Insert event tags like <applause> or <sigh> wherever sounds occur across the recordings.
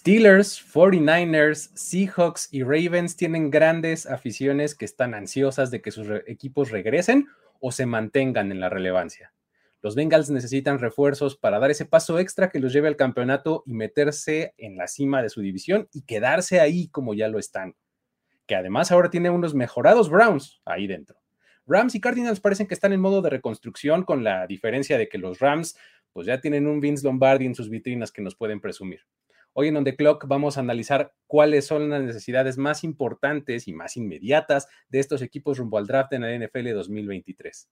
Steelers, 49ers, Seahawks y Ravens tienen grandes aficiones que están ansiosas de que sus equipos regresen o se mantengan en la relevancia. Los Bengals necesitan refuerzos para dar ese paso extra que los lleve al campeonato y meterse en la cima de su división y quedarse ahí como ya lo están. Que además ahora tiene unos mejorados Browns ahí dentro. Rams y Cardinals parecen que están en modo de reconstrucción con la diferencia de que los Rams pues ya tienen un Vince Lombardi en sus vitrinas que nos pueden presumir. Hoy en On The Clock vamos a analizar cuáles son las necesidades más importantes y más inmediatas de estos equipos rumbo al draft en la NFL 2023.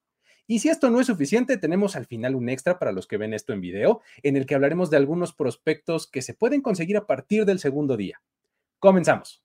Y si esto no es suficiente, tenemos al final un extra para los que ven esto en video, en el que hablaremos de algunos prospectos que se pueden conseguir a partir del segundo día. Comenzamos.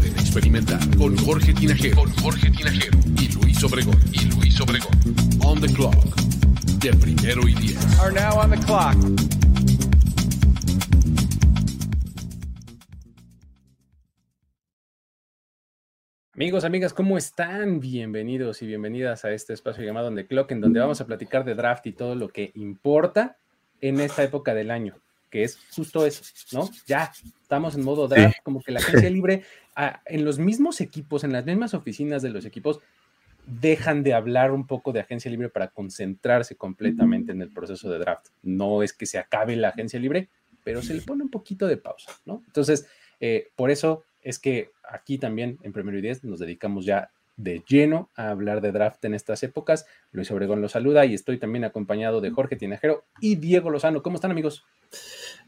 experimentar. Con Jorge Tinajero. Con Jorge Tinajero. Y Luis Obregón. Y Luis Obregón. On the clock. De primero y diez. Are now on the clock. Amigos, amigas, ¿cómo están? Bienvenidos y bienvenidas a este espacio llamado On the Clock, en donde vamos a platicar de draft y todo lo que importa en esta época del año, que es justo eso, ¿no? Ya estamos en modo draft, como que la agencia libre, en los mismos equipos, en las mismas oficinas de los equipos, dejan de hablar un poco de agencia libre para concentrarse completamente en el proceso de draft. No es que se acabe la agencia libre, pero se le pone un poquito de pausa, ¿no? Entonces, eh, por eso es que aquí también en Primero y Diez nos dedicamos ya de lleno a hablar de draft en estas épocas. Luis Obregón lo saluda y estoy también acompañado de Jorge Tinajero y Diego Lozano. ¿Cómo están amigos?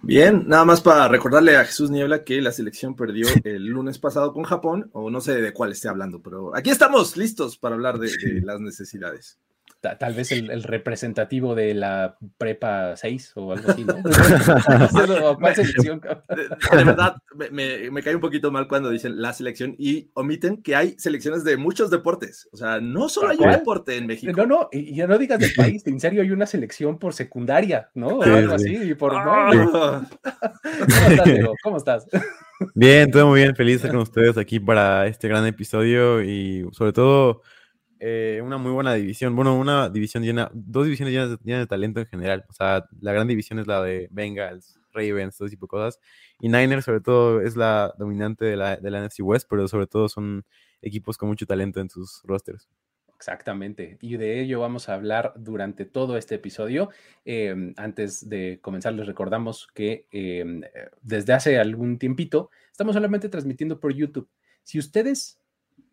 Bien, nada más para recordarle a Jesús Niebla que la selección perdió el lunes pasado con Japón, o no sé de cuál esté hablando, pero aquí estamos listos para hablar de, de las necesidades tal vez el, representativo de la prepa 6 o algo así, ¿no? <laughs> <laughs> ¿Cuál selección? De, verdad, me, me, cae un poquito mal cuando dicen la selección y omiten que hay selecciones de muchos deportes. O sea, no solo hay un deporte en México. No, no, y ya no digas del <laughs> país, en serio hay una selección por secundaria, ¿no? O algo así, y por... ¿Cómo estás, Diego? ¿Cómo estás? Bien, todo muy bien, feliz de estar con ustedes aquí para este gran episodio y sobre todo eh, una muy buena división. Bueno, una división llena, dos divisiones llenas de, talento en general. O sea, la gran división es la de Bengals, Ravens, todo tipo de cosas. Y Niners, sobre todo, es la dominante de la, de la NFC West, pero sobre todo son equipos con mucho talento en sus rosters. Exactamente. Y de ello vamos a hablar durante todo este episodio. Em, antes de comenzar, les recordamos que em, desde hace algún tiempito estamos solamente transmitiendo por YouTube. Si ustedes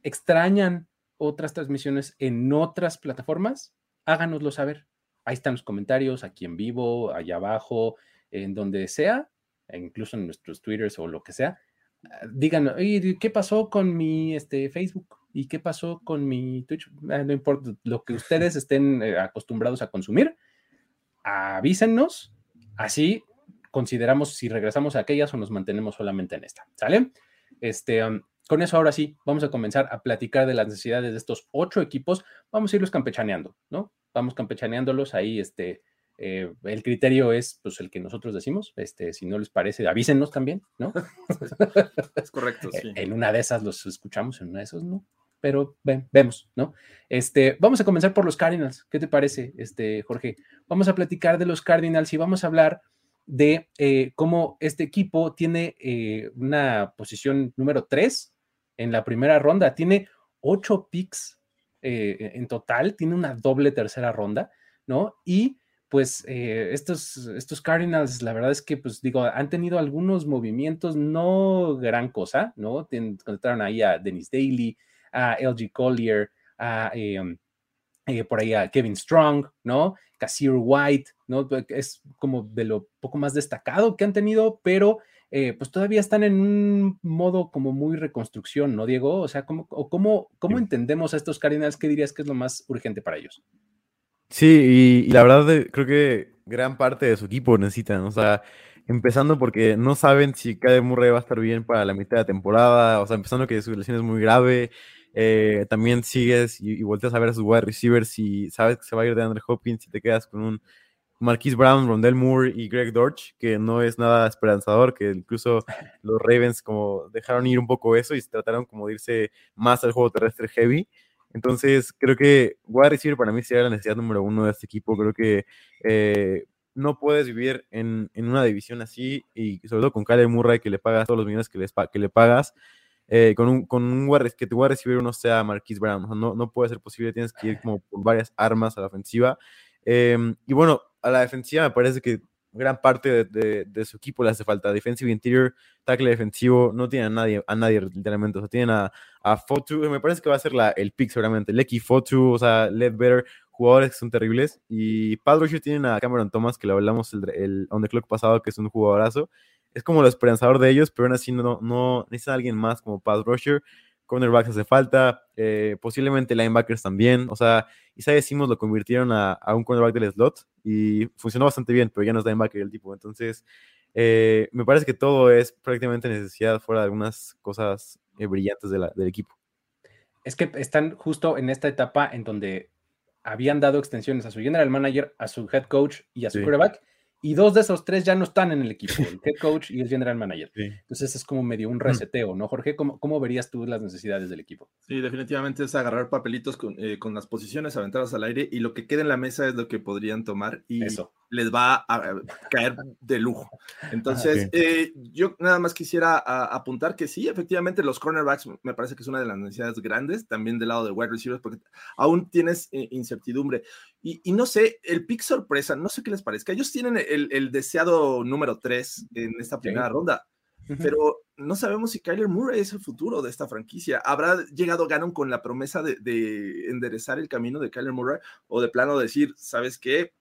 extrañan otras transmisiones en otras plataformas, háganoslo saber. Ahí están los comentarios, aquí en vivo, allá abajo, en donde sea, e incluso en nuestros twitters o lo que sea. Ah, digan, ¿qué pasó con mi este, Facebook? ¿Y qué pasó con mi Twitch? Ah, no importa, lo que ustedes estén eh, acostumbrados a consumir, avísennos. Así consideramos si regresamos a aquellas o nos mantenemos solamente en esta. ¿Sale? Este, um, con eso ahora sí, vamos a comenzar a platicar de las necesidades de estos ocho equipos. Vamos a irlos campechaneando, ¿no? Vamos campechaneándolos ahí, este, eh, el criterio es pues el que nosotros decimos, este, si no les parece, avísenos también, ¿no? <laughs> es correcto, <laughs> sí. En una de esas los escuchamos, en una de esas no, pero ven, vemos, ¿no? Este, vamos a comenzar por los Cardinals, ¿qué te parece, este, Jorge? Vamos a platicar de los Cardinals y vamos a hablar de eh, cómo este equipo tiene eh, una posición número 3 en la primera ronda. Tiene ocho picks eh, en total, tiene una doble tercera ronda, ¿no? Y pues eh, estos, estos Cardinals, la verdad es que, pues digo, han tenido algunos movimientos, no gran cosa, ¿no? Encontraron ahí a Dennis Daly, a LG Collier, a em, eh, por ahí a Kevin Strong, ¿no? Casir White, ¿no? Es como de lo poco más destacado que han tenido, pero eh, pues todavía están en un modo como muy reconstrucción, ¿no, Diego? O sea, ¿cómo, cómo, cómo entendemos a estos Cardinals? ¿Qué dirías que es lo más urgente para ellos? Sí, y, la verdad creo que gran parte de su equipo necesitan, o sea, Empezando porque no saben si Kyle Murray va a estar bien para la mitad de temporada, o sea, empezando que su lesión es muy grave. Eh, también sigues y, volteas a ver a sus wide receivers y sabes que se va a ir de Andre Hopkins y te quedas con un Marquise Brown, Rondell Moore y Greg Dortch, que no es nada esperanzador, que incluso <laughs> los Ravens como dejaron ir un poco eso y trataron como de irse más al juego terrestre heavy. Entonces, creo que wide receiver para mí sería la necesidad número uno de este equipo. Creo que eh, no puedes vivir en, una división así y sobre todo con Kyle Murray que le pagas todos los millones que, que le pagas. Eh, con un, con un que tu wide receiver uno sea Marquise Brown. no, no puede ser posible, tienes que ir como con varias armas a la ofensiva. Em, y bueno, a la defensiva me parece que gran parte de, su equipo le hace falta. Defensive interior, tackle defensivo, no tiene a nadie, a nadie literalmente. O sea, tienen a, a Fotu, me parece que va a ser la, el pick seguramente. Lecky Fotu, o sea, Better jugadores que son terribles. Y Padre tienen a Cameron Thomas, que lo hablamos el, el on the clock pasado, que es un jugadorazo. Es como el esperanzador de ellos, pero aún así no, no necesita alguien más como Pat Rusher cornerbacks hace falta, eh, posiblemente linebackers también, o sea, Isaiah decimos lo convirtieron a, un cornerback del slot y funcionó bastante bien, pero ya no es linebacker el tipo, entonces eh, me parece que todo es prácticamente necesidad fuera de algunas cosas eh, brillantes del equipo. Es que están justo en esta etapa en donde habían dado extensiones a su general manager, a su head coach y a su quarterback, y dos de esos tres ya no están en el equipo, el <laughs> head coach y el general manager. Entonces es como medio un mm. reseteo, ¿no, Jorge? ¿Cómo, ¿Cómo, verías tú las necesidades del equipo? Sí, definitivamente es agarrar papelitos con, eh, con, las posiciones, aventarlas al aire y lo que quede en la mesa es lo que podrían tomar y Eso. Les va a caer de lujo. Entonces, eh, yo nada más quisiera apuntar que sí, efectivamente los cornerbacks me parece que es una de las necesidades grandes, también del lado de wide receivers, porque aún tienes eh, incertidumbre. Y, no sé, el pick sorpresa, no sé qué les parezca. Ellos tienen el, deseado número 3 en esta primera ronda, pero no sabemos si Kyler Murray es el futuro de esta franquicia. ¿Habrá llegado Gannon con la promesa de, enderezar el camino de Kyler Murray o de plano decir, ¿sabes qué?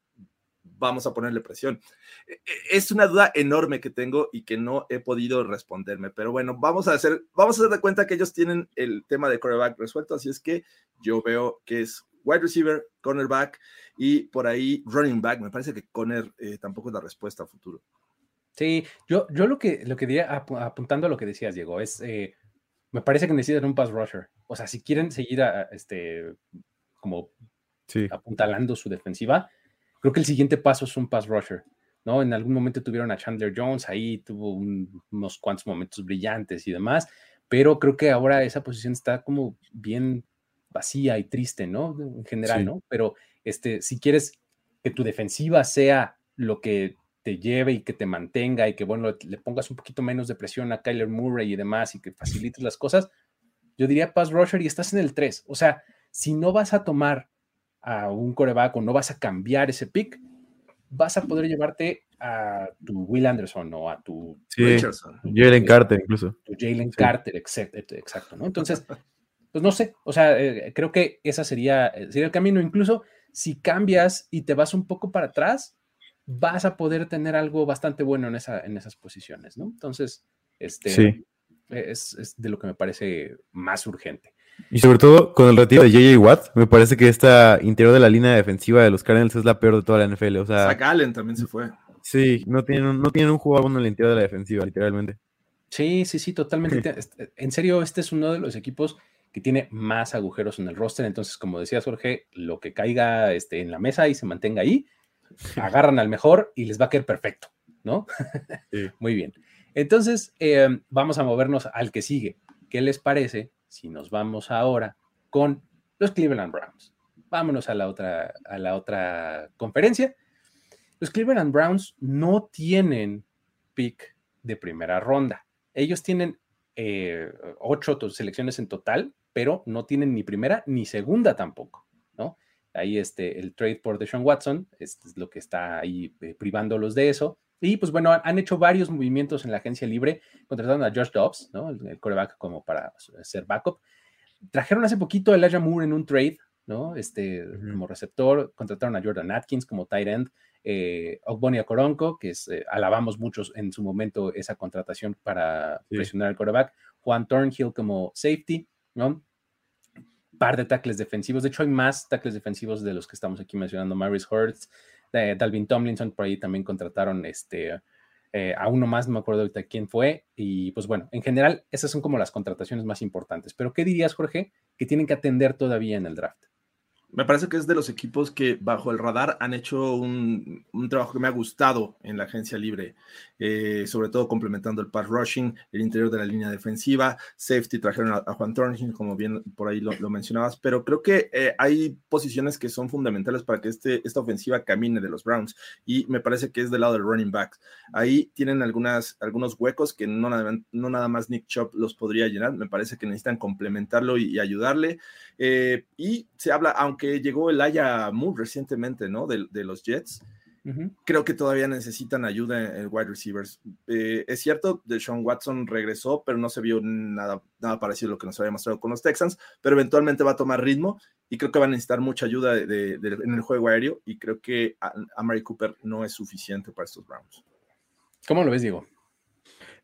Vamos a ponerle presión. E, e, es una duda enorme que tengo y que no he podido responderme, pero bueno, vamos a hacer, vamos a hacer de cuenta que ellos tienen el tema de quarterback resuelto, así es que yo veo que es wide receiver, cornerback y por ahí running back. Me parece que Conner eh, tampoco es la respuesta a futuro. Sí, yo, yo lo que lo que diría, apuntando a lo que decías, Diego, es eh, me parece que necesitan un pass rusher. O sea, si quieren seguir a, este como apuntalando su defensiva, creo que el siguiente paso es un pass rusher. ¿no? En algún momento tuvieron a Chandler Jones, ahí tuvo unos cuantos momentos brillantes y demás, pero creo que ahora esa posición está como bien vacía y triste, ¿no? En general, ¿no? Pero este, si quieres que tu defensiva sea lo que te lleve y que te mantenga y que, bueno, le pongas un poquito menos de presión a Kyler Murray y demás y que facilites las cosas, yo diría pass rusher y estás en el 3. O sea, si no vas a tomar a un coreback o no vas a cambiar ese pick, vas a poder llevarte a tu Will Anderson o a tu Jalen Carter incluso. Tu Jalen Carter, exacto, exacto, ¿no? Entonces, <laughs> pues no sé, o sea, eh, creo que esa sería, eh, sería el camino. Incluso si cambias y te vas un poco para atrás, vas a poder tener algo bastante bueno en, esa, en esas posiciones, ¿no? Entonces, este es, de lo que me parece más urgente. Y sobre todo con el retiro de JJ Watt, me parece que esta interior de la línea defensiva de los Cardinals es la peor de toda la NFL. O sea, Zach Allen también se fue. Sí, no tienen, no tienen un jugador bueno en el interior de la defensiva, literalmente. Sí, sí, sí, totalmente. <laughs> Este, en serio, este es uno de los equipos que tiene más agujeros en el roster. Entonces, como decía Jorge, lo que caiga este, en la mesa y se mantenga ahí, <laughs> agarran al mejor y les va a quedar perfecto, ¿no? <laughs> Muy bien. Entonces, em, vamos a movernos al que sigue. ¿Qué les parece si nos vamos ahora con los Cleveland Browns? Vámonos a la otra, a la otra conferencia. Los Cleveland Browns no tienen pick de primera ronda. Ellos tienen eh, ocho selecciones en total, pero no tienen ni primera ni segunda tampoco, ¿no? Ahí este, el trade por Deshaun Watson es, lo que está ahí eh, privándolos de eso. Y pues bueno, han hecho varios movimientos en la agencia libre, contrataron a Josh Dobbs, ¿no? El, coreback como para ser backup. Trajeron hace poquito a Elijah Moore en un trade, ¿no? Este, como receptor, contrataron a Jordan Atkins como tight end, eh, Ogbonia Coronco, que es, eh, alabamos muchos en su momento esa contratación para presionar al coreback, Juan Thornhill como safety, ¿no? Par de tackles defensivos. De hecho, hay más tackles defensivos de los que estamos aquí mencionando. Maris Hurts, Dalvin Tomlinson, por ahí también contrataron este, eh, a uno más, no me acuerdo ahorita quién fue, y pues bueno, en general esas son como las contrataciones más importantes, pero ¿qué dirías, Jorge, que tienen que atender todavía en el draft? Me parece que es de los equipos que bajo el radar han hecho un, trabajo que me ha gustado en la agencia libre, eh, sobre todo complementando el pass rushing, el interior de la línea defensiva, safety trajeron a, Juan Thornhill, como bien por ahí lo, mencionabas, pero creo que eh, hay posiciones que son fundamentales para que este, esta ofensiva camine de los Browns y me parece que es del lado del running back. Ahí tienen algunas, algunos huecos que no nada, no nada más Nick Chop los podría llenar, me parece que necesitan complementarlo y, ayudarle. Eh, y se habla, aunque que llegó el Aya Moore recientemente, ¿no? De, los Jets. Creo que todavía necesitan ayuda en, wide receivers. Eh, es cierto, de Sean Watson regresó, pero no se vio nada, nada parecido a lo que nos había mostrado con los Texans, pero eventualmente va a tomar ritmo y creo que va a necesitar mucha ayuda en el juego aéreo y creo que a, Mary Cooper no es suficiente para estos Browns. ¿Cómo lo ves, Diego?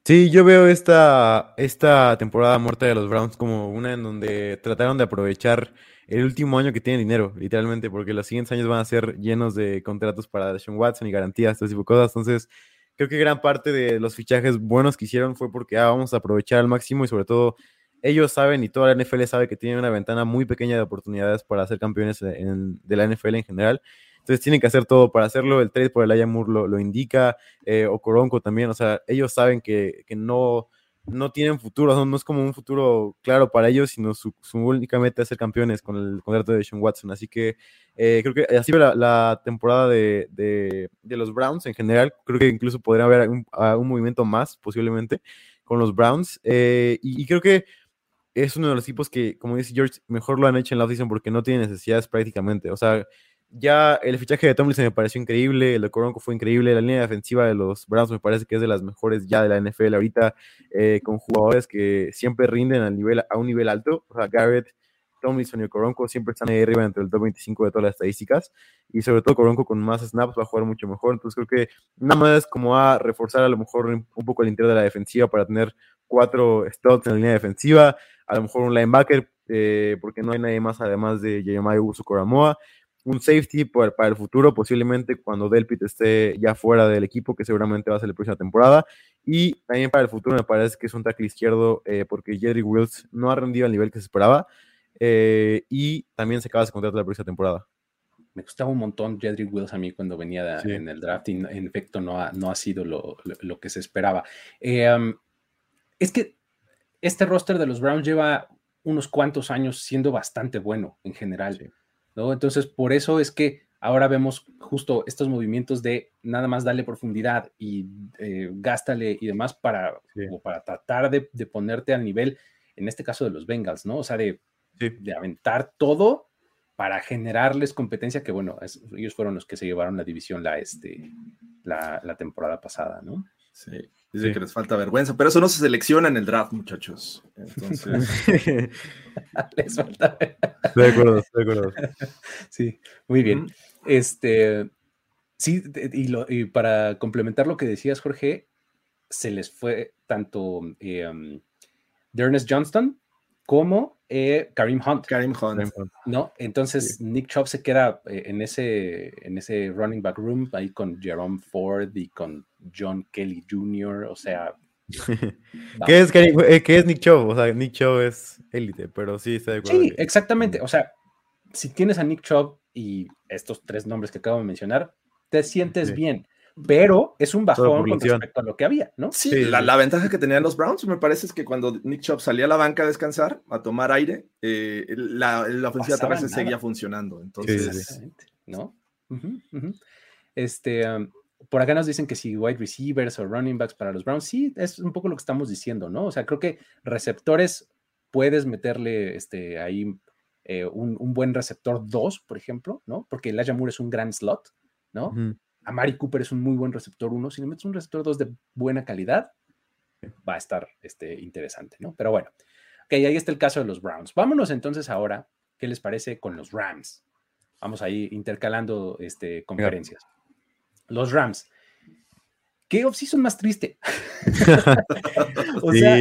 Sí, yo veo esta, esta temporada muerta de los Browns como una en donde trataron de aprovechar el último año que tienen dinero, literalmente, porque los siguientes años van a ser llenos de contratos para Sean Watson y garantías, todo tipo de cosas. Entonces, creo que gran parte de los fichajes buenos que hicieron fue porque ah, vamos a aprovechar al máximo y sobre todo ellos saben y toda la NFL sabe que tienen una ventana muy pequeña de oportunidades para ser campeones de la NFL en general. Entonces tienen que hacer todo para hacerlo. El trade por el Ayamur lo, lo indica, eh, o Coronco también. O sea, ellos saben que, que no, no tienen futuro, no, es como un futuro claro para ellos, sino su, su única meta es ser campeones con el contrato de Sean Watson. Así que eh, creo que así va la, temporada de, de, los Browns en general. Creo que incluso podría haber un, movimiento más posiblemente con los Browns. Eh, y, creo que es uno de los equipos que, como dice George, mejor lo han hecho en la oficina porque no tiene necesidades prácticamente. O sea, ya el fichaje de Tomlinson me pareció increíble, el de Coronco fue increíble, la línea defensiva de los Browns me parece que es de las mejores ya de la NFL ahorita, eh, con jugadores que siempre rinden a, un nivel alto. O sea, Garrett, Tomlinson y Coronco siempre están ahí arriba entre el top 25 de todas las estadísticas. Y sobre todo Coronco con más snaps va a jugar mucho mejor. Entonces creo que nada más como a reforzar a lo mejor un poco el interior de la defensiva para tener cuatro studs en la línea defensiva, a lo mejor un linebacker, eh, porque no hay nadie más además de Jeremiah Uso Coramoa un safety para, el futuro, posiblemente cuando Delpit esté ya fuera del equipo, que seguramente va a ser la próxima temporada. Y también para el futuro me parece que es un tackle izquierdo, eh, porque Jerry Wills no ha rendido al nivel que se esperaba. Eh, y también se acaba de contrato la próxima temporada. Me gustaba un montón Jedrick Wills a mí cuando venía en el draft y en efecto no ha, no ha sido lo, lo, que se esperaba. Eh, um, es que este roster de los Browns lleva unos cuantos años siendo bastante bueno en general. Entonces, por eso es que ahora vemos justo estos movimientos de nada más darle profundidad y eh, gástale y demás para, para tratar de, ponerte al nivel, en este caso de los Bengals, ¿no? O sea, de, de aventar todo para generarles competencia, que bueno, ellos fueron los que se llevaron la división la, este, la, la temporada pasada, ¿no? Sí. Dice que les falta vergüenza, pero eso no se selecciona en el draft, muchachos. Entonces. <laughs> les falta. De acuerdo, de acuerdo. Sí, muy bien. Este. Sí, y, para complementar lo que decías, Jorge, se les fue tanto eh, um, Johnston como eh, Karim Hunt. Karim Hunt. ¿No? Entonces Nick Chubb se queda eh, en, ese, en ese running back room ahí con Jerome Ford y con John Kelly Jr., o sea... <laughs> ¿Qué, es, eh, ¿Qué es Nick Chubb? O sea, Nick Chubb es élite, pero sí está de acuerdo. Sí, exactamente. O sea, si tienes a Nick Chubb y estos tres nombres que acabo de mencionar, te sientes bien pero es un bajón con respecto a lo que había, ¿no? Sí, La, ventaja que tenían los Browns, me parece, es que cuando Nick Chubb salía a la banca a descansar, a tomar aire, eh, la, la, ofensiva también seguía funcionando. Entonces, ¿no? Este, por acá nos dicen que si wide receivers o running backs para los Browns, sí, es un poco lo que estamos diciendo, ¿no? O sea, creo que receptores puedes meterle este, ahí eh, un, buen receptor 2, por ejemplo, ¿no? Porque Elijah Moore es un gran slot, ¿no? A Mari Cooper es un muy buen receptor 1. Si le metes un receptor 2 de buena calidad, va a estar este, interesante, ¿no? Pero bueno, ok, ahí está el caso de los Browns. Vámonos entonces ahora, ¿qué les parece con los Rams? Vamos ahí intercalando este, conferencias. Los Rams. ¿Qué off-season más triste? <laughs> o sea,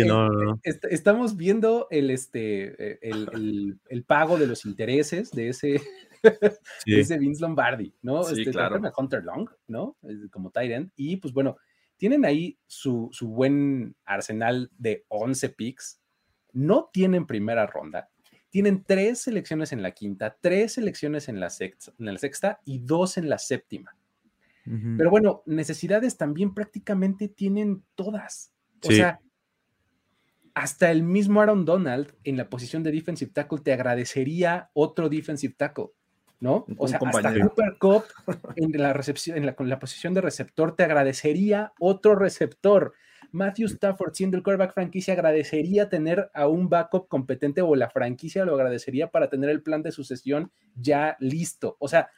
estamos viendo el, este, el, el, pago de los intereses de ese, <laughs> ese Vince Lombardi, ¿no? Sí, este, claro. Hunter Long, ¿no? Como end. Y pues bueno, tienen ahí su, su buen arsenal de 11 picks, no tienen primera ronda, tienen tres selecciones en la quinta, tres selecciones en la sexta, en la sexta y dos en la séptima. Pero bueno, necesidades también prácticamente tienen todas. O sea, hasta el mismo Aaron Donald en la posición de defensive tackle te agradecería otro defensive tackle, ¿no? O sea, hasta Cooper Cup en la recepción, en la, la posición de receptor te agradecería otro receptor. Matthew Stafford, siendo el quarterback franquicia, agradecería tener a un backup competente o la franquicia lo agradecería para tener el plan de sucesión ya listo. O sea,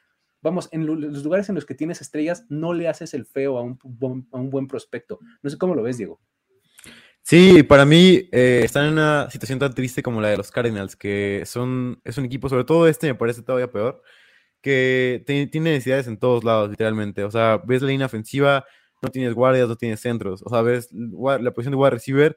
vamos, en los lugares en los que tienes estrellas, no le haces el feo a un, a un buen prospecto. No sé cómo lo ves, Diego. Sí, para mí eh, están en una situación tan triste como la de los Cardinals, que son, es un equipo, sobre todo este me parece todavía peor, que tiene necesidades en todos lados, literalmente. O sea, ves la línea ofensiva, no tienes guardias, no tienes centros. O sea, ves la posición de wide receiver,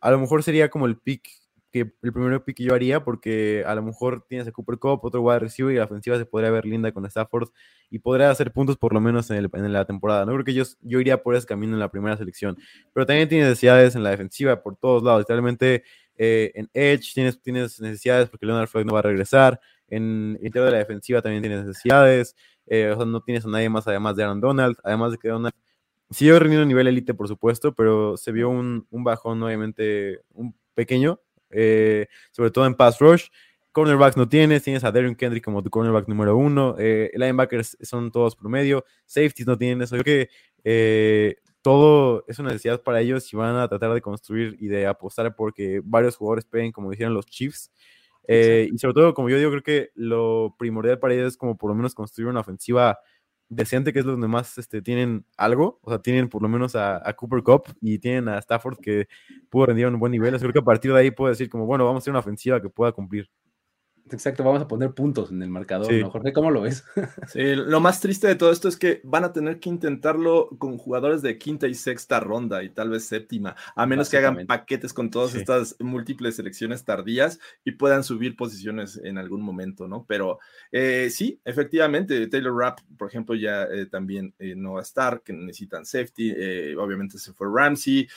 a lo mejor sería como el pick que el primer pick yo haría, porque a lo mejor tienes a Cooper Cup, otro wide receiver, y la ofensiva se podría ver linda con Stafford y podría hacer puntos por lo menos en, la temporada. No creo que yo, yo iría por ese camino en la primera selección, pero también tienes necesidades en la defensiva por todos lados. Literalmente eh, en Edge tienes, tienes necesidades porque Leonard Floyd no va a regresar. En el interior de la defensiva también tienes necesidades. Eh, o sea, no tienes a nadie más además de Aaron Donald. Además de que Donald siguió rendiendo a nivel elite, por supuesto, pero se vio un, un bajón, obviamente, un pequeño eh, sobre todo en pass rush. Cornerbacks no tienes, tienes a Darren Kendrick como tu cornerback número uno, eh, linebackers son todos promedio, safeties no tienen eso. Yo creo que eh, todo es una necesidad para ellos y van a tratar de construir y de apostar porque varios jugadores peguen, como dijeron los Chiefs. y sobre todo, como yo digo, creo que lo primordial para ellos es como por lo menos construir una ofensiva decente, que es donde más este, tienen algo, o sea, tienen por lo menos a, Cooper Cup y tienen a Stafford que pudo rendir un buen nivel. Así que a partir de ahí puedo decir como, bueno, vamos a hacer una ofensiva que pueda cumplir. Exacto, vamos a poner puntos en el marcador, ¿no, Jorge? ¿Cómo lo ves? <laughs> Sí, lo más triste de todo esto es que van a tener que intentarlo con jugadores de quinta y sexta ronda y tal vez séptima, a menos que hagan paquetes con todas estas múltiples selecciones tardías y puedan subir posiciones en algún momento, ¿no? Pero eh, sí, efectivamente, Taylor Rapp, por ejemplo, ya eh, también eh, no va a estar, que necesitan safety, obviamente se fue Ramsey,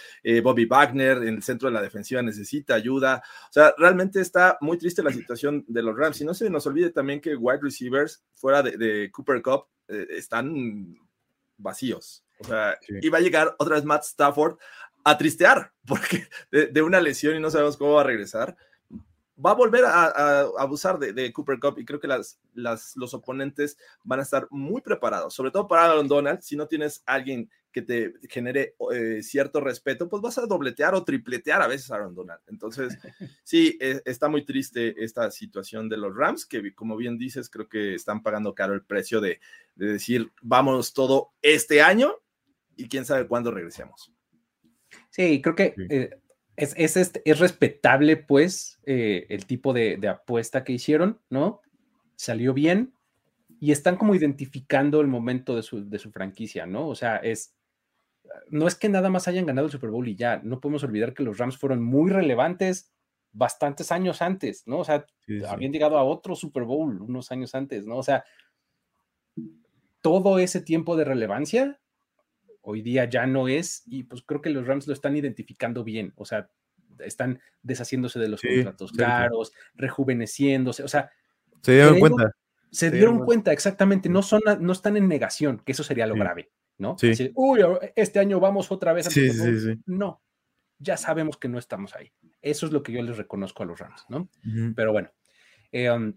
Bobby Wagner en el centro de la defensiva necesita ayuda, o sea, realmente está muy triste la situación de los Rams. Y no se nos olvide también que wide receivers fuera de, Cooper Cup eh, están vacíos. O sea, iba a llegar otra vez Matt Stafford a tristear <laughs> porque de, una lesión y no sabemos cómo va a regresar. Va a volver a, abusar de, Cooper Cup y creo que las, las, los oponentes van a estar muy preparados, sobre todo para Aaron Donald. Si no tienes alguien que te genere eh, cierto respeto, pues vas a dobletear o tripletear a veces a Aaron Donald. Entonces, <laughs> sí, e, está muy triste esta situación de los Rams, que como bien dices, creo que están pagando caro el precio de, decir, vámonos todo este año y quién sabe cuándo regresemos. Sí, creo que eh, es, es, este, es, respetable, pues, eh, el tipo de, de apuesta que hicieron, ¿no? Salió bien, y están como identificando el momento de su, de su, franquicia, ¿no? O sea, es, no es que nada más hayan ganado el Super Bowl y ya, no podemos olvidar que los Rams fueron muy relevantes bastantes años antes, ¿no? O sea, habían llegado a otro Super Bowl unos años antes, ¿no? O sea, todo ese tiempo de relevancia hoy día ya no es y pues creo que los Rams lo están identificando bien, o sea, están deshaciéndose de los contratos caros, rejuveneciéndose, o sea, se dieron cuenta. Se dieron cuenta, exactamente, no, son, no están en negación, que eso sería lo grave. ¿no? Sí. Uy, este año vamos otra vez a sí, sí, No, ya sabemos que no estamos ahí. Eso es lo que yo les reconozco a los Rams, ¿no? Pero bueno, eh, um,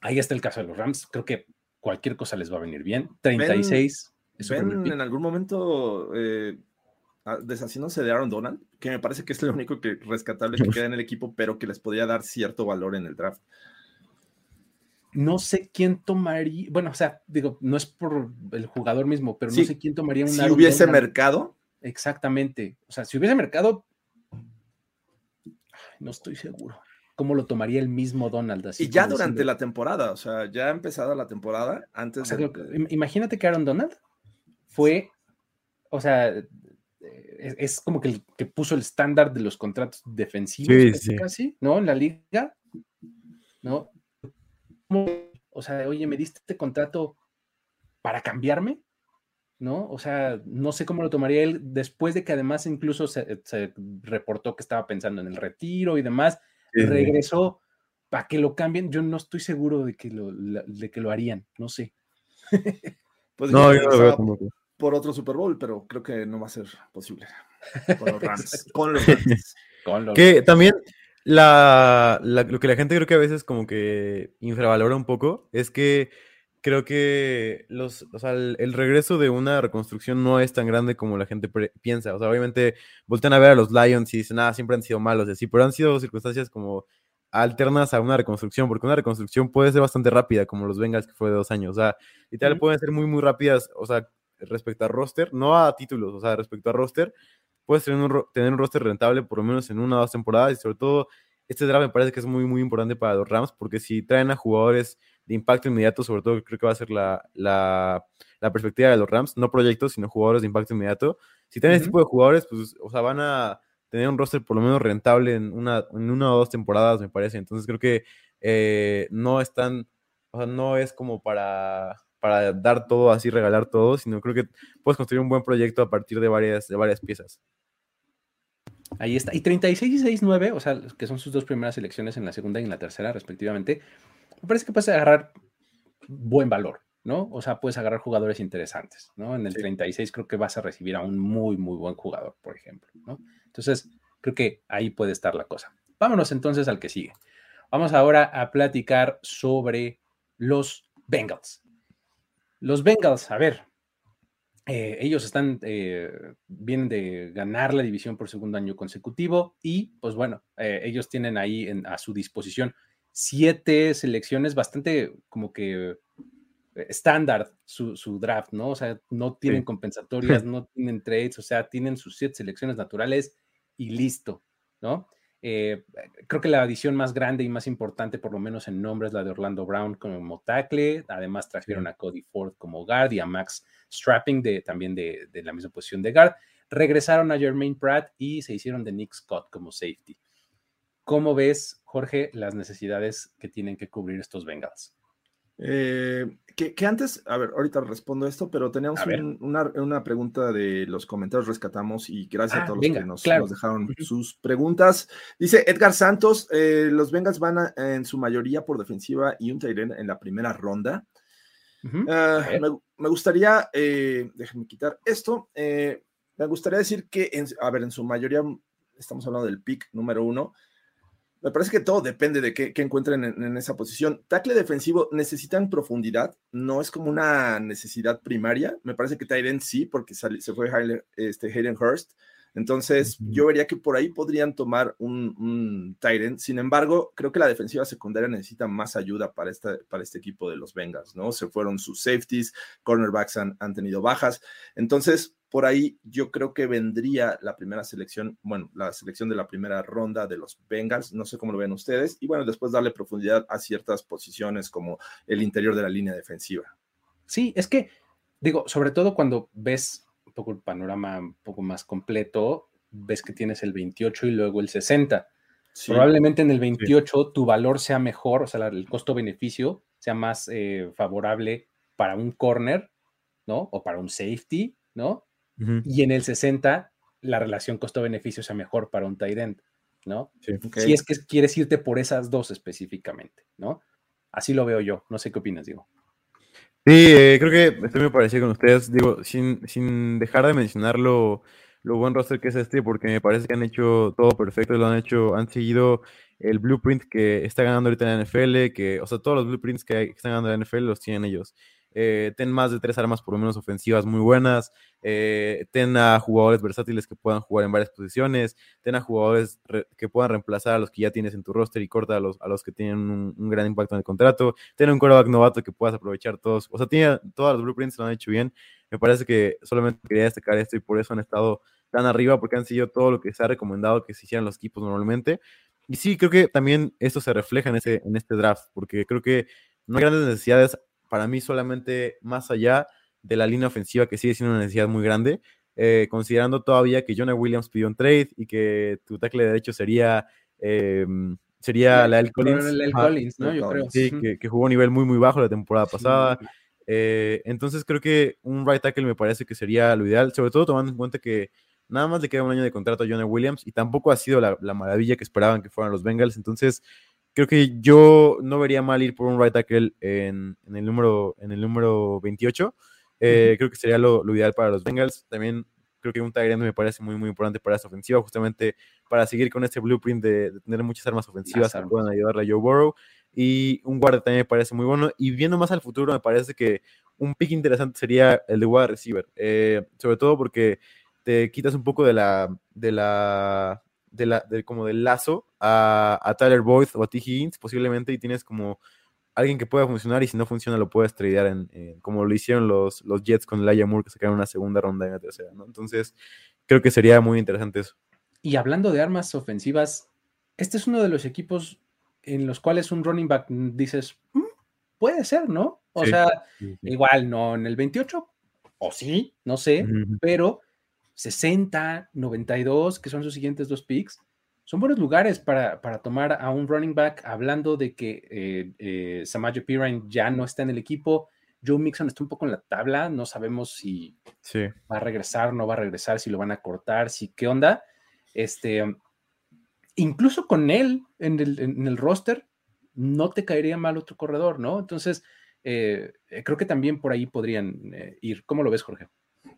ahí está el caso de los Rams. Creo que cualquier cosa les va a venir bien. 36. ¿Ven, en algún momento eh, deshaciéndose de Aaron Donald? Que me parece que es lo único que rescatable que queda en el equipo, pero que les podría dar cierto valor en el draft no sé quién tomaría, bueno, o sea, digo, no es por el jugador mismo, pero no sé quién tomaría un. Si hubiese mercado. Exactamente. O sea, si hubiese mercado, no estoy seguro. ¿Cómo lo tomaría el mismo Donald? y ya durante la temporada, o sea, ya ha empezado la temporada antes de... Imagínate que Aaron Donald fue, o sea, es, como que, el, que puso el estándar de los contratos defensivos, casi, ¿no? En la liga, ¿no? o sea, oye, me diste este contrato para cambiarme. ¿no? O sea, no sé cómo lo tomaría él después de que además incluso se, reportó que estaba pensando en el retiro y demás, regresó para que lo cambien. Yo no estoy seguro de que lo, de que lo harían, no sé. <laughs> pues no, yo lo veo como por otro Super Bowl, pero creo que no va a ser posible <laughs> con los Rams. con los Rams. <laughs> que también la, lo que la gente creo que a veces como que infravalora un poco es que creo que los, o sea, el, regreso de una reconstrucción no es tan grande como la gente piensa. O sea, obviamente voltean a ver a los Lions y dicen, ah, siempre han sido malos, así, pero han sido circunstancias como alternas a una reconstrucción, porque una reconstrucción puede ser bastante rápida, como los Bengals que fue de dos años. O sea, literal pueden ser muy, muy rápidas, o sea, respecto a roster, no a títulos, o sea, respecto a roster, puedes tener un, tener un roster rentable por lo menos en una o dos temporadas y sobre todo este draft me parece que es muy, muy importante para los Rams porque si traen a jugadores de impacto inmediato, sobre todo creo que va a ser la, la, la perspectiva de los Rams, no proyectos, sino jugadores de impacto inmediato. Si tienen este tipo de jugadores, pues, o sea, van a tener un roster por lo menos rentable en una, en una o dos temporadas, me parece. Entonces creo que eh, no están, o sea, no es como para, para dar todo así, regalar todo, sino creo que puedes construir un buen proyecto a partir de varias, de varias piezas. Ahí está. Y 36 y 69, o sea, que son sus dos primeras elecciones en la segunda y en la tercera, respectivamente, me parece que puedes agarrar buen valor, ¿no? O sea, puedes agarrar jugadores interesantes, ¿no? En el 36 creo que vas a recibir a un muy, muy buen jugador, por ejemplo, ¿no? Entonces, creo que ahí puede estar la cosa. Vámonos entonces al que sigue. Vamos ahora a platicar sobre los Bengals. Los Bengals, a ver, eh, ellos están, eh, vienen de ganar la división por segundo año consecutivo y, pues bueno, eh, ellos tienen ahí a su disposición siete selecciones bastante como que estándar su, draft, ¿no? O sea, no tienen compensatorias, no tienen trades, o sea, tienen sus siete selecciones naturales y listo, ¿no? Creo que la adición más grande y más importante, por lo menos en nombre, es la de Orlando Brown como tackle. Además, trajeron a Cody Ford como guard y a Max Strapping de, también de, la misma posición de guard. Regresaron a Jermaine Pratt y se hicieron de Nick Scott como safety. ¿Cómo ves, Jorge, las necesidades que tienen que cubrir estos Bengals? Eh, que, antes, a ver, ahorita respondo esto, pero teníamos una, pregunta de los comentarios, rescatamos y gracias a ah, todos los que nos, dejaron sus preguntas. Dice Edgar Santos, eh, los Bengals van en su mayoría por defensiva y un Tyren en la primera ronda. Ah, me, gustaría, eh, déjenme quitar esto, me gustaría decir que, a ver, en su mayoría estamos hablando del pick número uno. Me parece que todo depende de qué, encuentren en, esa posición. Tackle defensivo necesitan profundidad, no es como una necesidad primaria. Me parece que Tyden sí, porque se fue este, Hayden Hurst. Entonces, yo vería que por ahí podrían tomar un, un Tyrant. Sin embargo, creo que la defensiva secundaria necesita más ayuda para, esta, para este equipo de los Bengals, ¿no? Se fueron sus safeties, cornerbacks han, han tenido bajas. Entonces, por ahí yo creo que vendría la primera selección, bueno, la selección de la primera ronda de los Bengals, no sé cómo lo ven ustedes, y bueno, después darle profundidad a ciertas posiciones como el interior de la línea defensiva. Sí, es que, digo, sobre todo cuando ves poco el panorama un poco más completo, ves que tienes el 28 y luego el 60. Probablemente en el 28 tu valor sea mejor, o sea, el costo-beneficio sea más eh, favorable para un corner, ¿no? O para un safety, ¿no? Y en el 60 la relación costo-beneficio sea mejor para un tight end, ¿no? Si es que quieres irte por esas dos específicamente, ¿no? Así lo veo yo. No sé qué opinas, digo. Sí, eh, creo que estoy muy parecido con ustedes. Digo, sin, sin dejar de mencionar lo, buen roster que es este, porque me parece que han hecho todo perfecto, lo han hecho, han seguido el blueprint que está ganando ahorita en la NFL, que, o sea, todos los blueprints que, que están ganando en la NFL los tienen ellos eh, ten más de tres armas por lo menos ofensivas muy buenas, eh, ten a jugadores versátiles que puedan jugar en varias posiciones, ten a jugadores que puedan reemplazar a los que ya tienes en tu roster y corta a los, a los que tienen un, gran impacto en el contrato, ten un quarterback novato que puedas aprovechar todos, o sea, tiene, todos los blueprints lo han hecho bien, me parece que solamente quería destacar esto y por eso han estado tan arriba, porque han seguido todo lo que se ha recomendado que se hicieran los equipos normalmente. Y sí, creo que también esto se refleja en, ese, en este draft, porque creo que no hay grandes necesidades para mí solamente más allá de la línea ofensiva que sigue siendo una necesidad muy grande, eh, considerando todavía que Jonah Williams pidió un trade y que tu tackle de derecho sería em, sería la El Collins. Collins, ¿no? Yo creo. Sí, que, jugó a un nivel muy, muy bajo la temporada pasada. Eh, entonces creo que un right tackle me parece que sería lo ideal, sobre todo tomando en cuenta que nada más le queda un año de contrato a Jonah Williams y tampoco ha sido la, maravilla que esperaban que fueran los Bengals. Entonces creo que yo no vería mal ir por un right tackle en, el, número, en el número 28. Eh, creo que sería lo, ideal para los Bengals. También creo que un tight me parece muy, muy importante para esa ofensiva, justamente para seguir con este blueprint de, tener muchas armas ofensivas que puedan ayudarle a Joe Burrow. Y un guardia también me parece muy bueno. Y viendo más al futuro, me parece que un pick interesante sería el de wide receiver. Eh, sobre todo porque te quitas un poco de la, de la, de la, como del lazo a, a Tyler Boyd o a T. Higgins posiblemente y tienes como alguien que pueda funcionar y si no funciona lo puedes tradear en, como lo hicieron los, los Jets con Laia Moore que sacaron una segunda ronda y una tercera, ¿no? Entonces, creo que sería muy interesante eso. Y hablando de armas ofensivas, este es uno de los equipos en los cuales un running back dices, mm, puede ser, ¿no? O sea, igual no en el 28, o sí, no sé, pero 60, 92, que son sus siguientes dos picks, son buenos lugares para, tomar a un running back, hablando de que eh, eh, Samaje Pirine ya no está en el equipo. Joe Mixon está un poco en la tabla, no sabemos si va a regresar, no va a regresar, si lo van a cortar, si qué onda. Este, incluso con él en el, roster, no te caería mal otro corredor, ¿no? Entonces, eh, creo que también por ahí podrían ir. ¿Cómo lo ves, Jorge?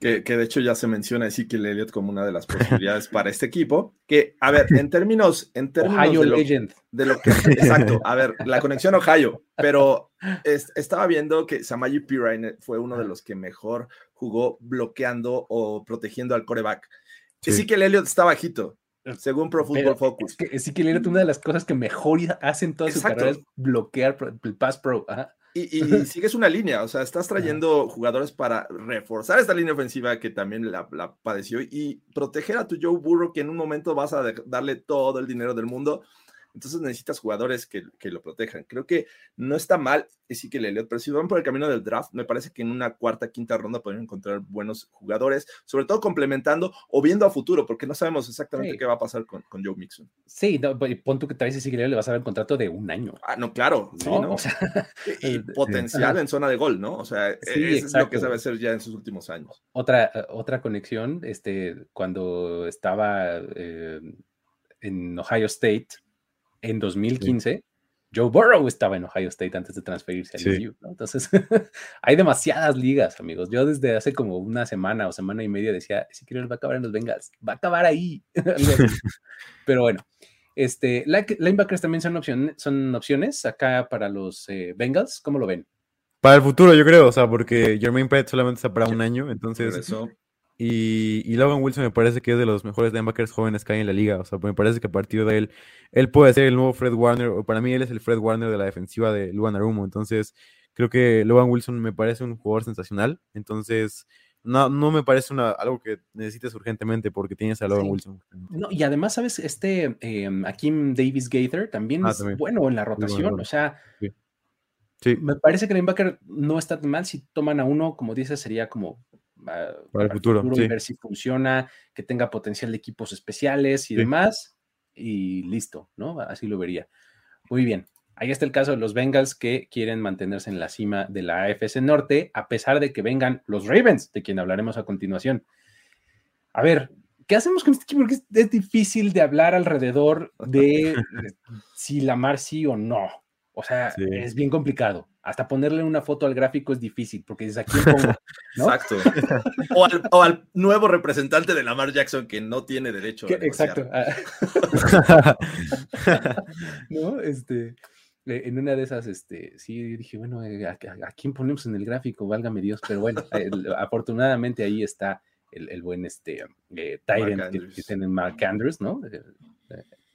Que, de hecho ya se menciona a Ezekiel Elliott como una de las posibilidades para este equipo. Que, a ver, en términos, en términos Ohio de, lo, Legend. de lo que. <laughs> Exacto, a ver, la conexión Ohio, pero estaba viendo que Samaji Pirine fue uno de los que mejor jugó bloqueando o protegiendo al coreback. Sí. Ezekiel Elliott está bajito. Según Pro Football Focus. Es que Ezekiel Elliott, una de las cosas que mejor hacen toda su carrera es bloquear el pass pro. Y, <laughs> sigues una línea, o sea, estás trayendo jugadores para reforzar esta línea ofensiva que también la, padeció y proteger a tu Joe Burrow, que en un momento vas a darle todo el dinero del mundo entonces necesitas jugadores que, lo protejan. Creo que no está mal sí que Elliott, pero si van por el camino del draft, me parece que en una cuarta, quinta ronda podrían encontrar buenos jugadores, sobre todo complementando o viendo a futuro, porque no sabemos exactamente qué va a pasar con, Joe Mixon. Sí, no, pon tú que traes que le vas a dar un contrato de un año. Ah, no, claro. O sea, y, <laughs> potencial en zona de gol, ¿no? O sea, eso es lo que sabe hacer ya en sus últimos años. Otra, otra conexión, este, cuando estaba eh, en Ohio State, en 2015, Joe Burrow estaba en Ohio State antes de transferirse a LSU, Entonces, <laughs> hay demasiadas ligas, amigos. Yo desde hace como una semana o semana y media decía, si quiero va a acabar en los Bengals, va a acabar ahí. <laughs> <laughs> Pero bueno, este, linebackers también son, opciones, son opciones acá para los eh, Bengals. ¿Cómo lo ven? Para el futuro, yo creo, o sea, porque Jermaine Pett solamente está para un año, entonces Y, Logan Wilson me parece que es de los mejores linebackers jóvenes que hay en la liga. O sea, me parece que a partir de él, él puede ser el nuevo Fred Warner. O para mí, él es el Fred Warner de la defensiva de Luan Arumo. Entonces, creo que Logan Wilson me parece un jugador sensacional. Entonces, no, no me parece una, algo que necesites urgentemente porque tienes a Logan Wilson. No, y además, ¿sabes? Este eh, Akim Davis Gaither también ah, es bueno en la rotación. O sea, sí. me parece que el linebacker no está tan mal. Si toman a uno, como dices, sería como para, el futuro, ver si funciona, que tenga potencial de equipos especiales y demás, y listo, ¿no? Así lo vería. Muy bien. Ahí está el caso de los Bengals que quieren mantenerse en la cima de la AFC Norte, a pesar de que vengan los Ravens, de quien hablaremos a continuación. A ver, ¿qué hacemos con este equipo? Porque es, difícil de hablar alrededor de <laughs> si Lamar sí o no. O sea, es bien complicado hasta ponerle una foto al gráfico es difícil, porque es aquí pongo, <laughs> Exacto. o, al, nuevo representante de Lamar Jackson que no tiene derecho a Exacto. Ah. <laughs> ¿No? Este, eh, en una de esas, este, sí dije, bueno, eh, ¿a, quién ponemos en el gráfico? Válgame Dios, pero bueno, afortunadamente ahí está el, buen este, eh, Tyrant que, que, tienen Mark Andrews, ¿no?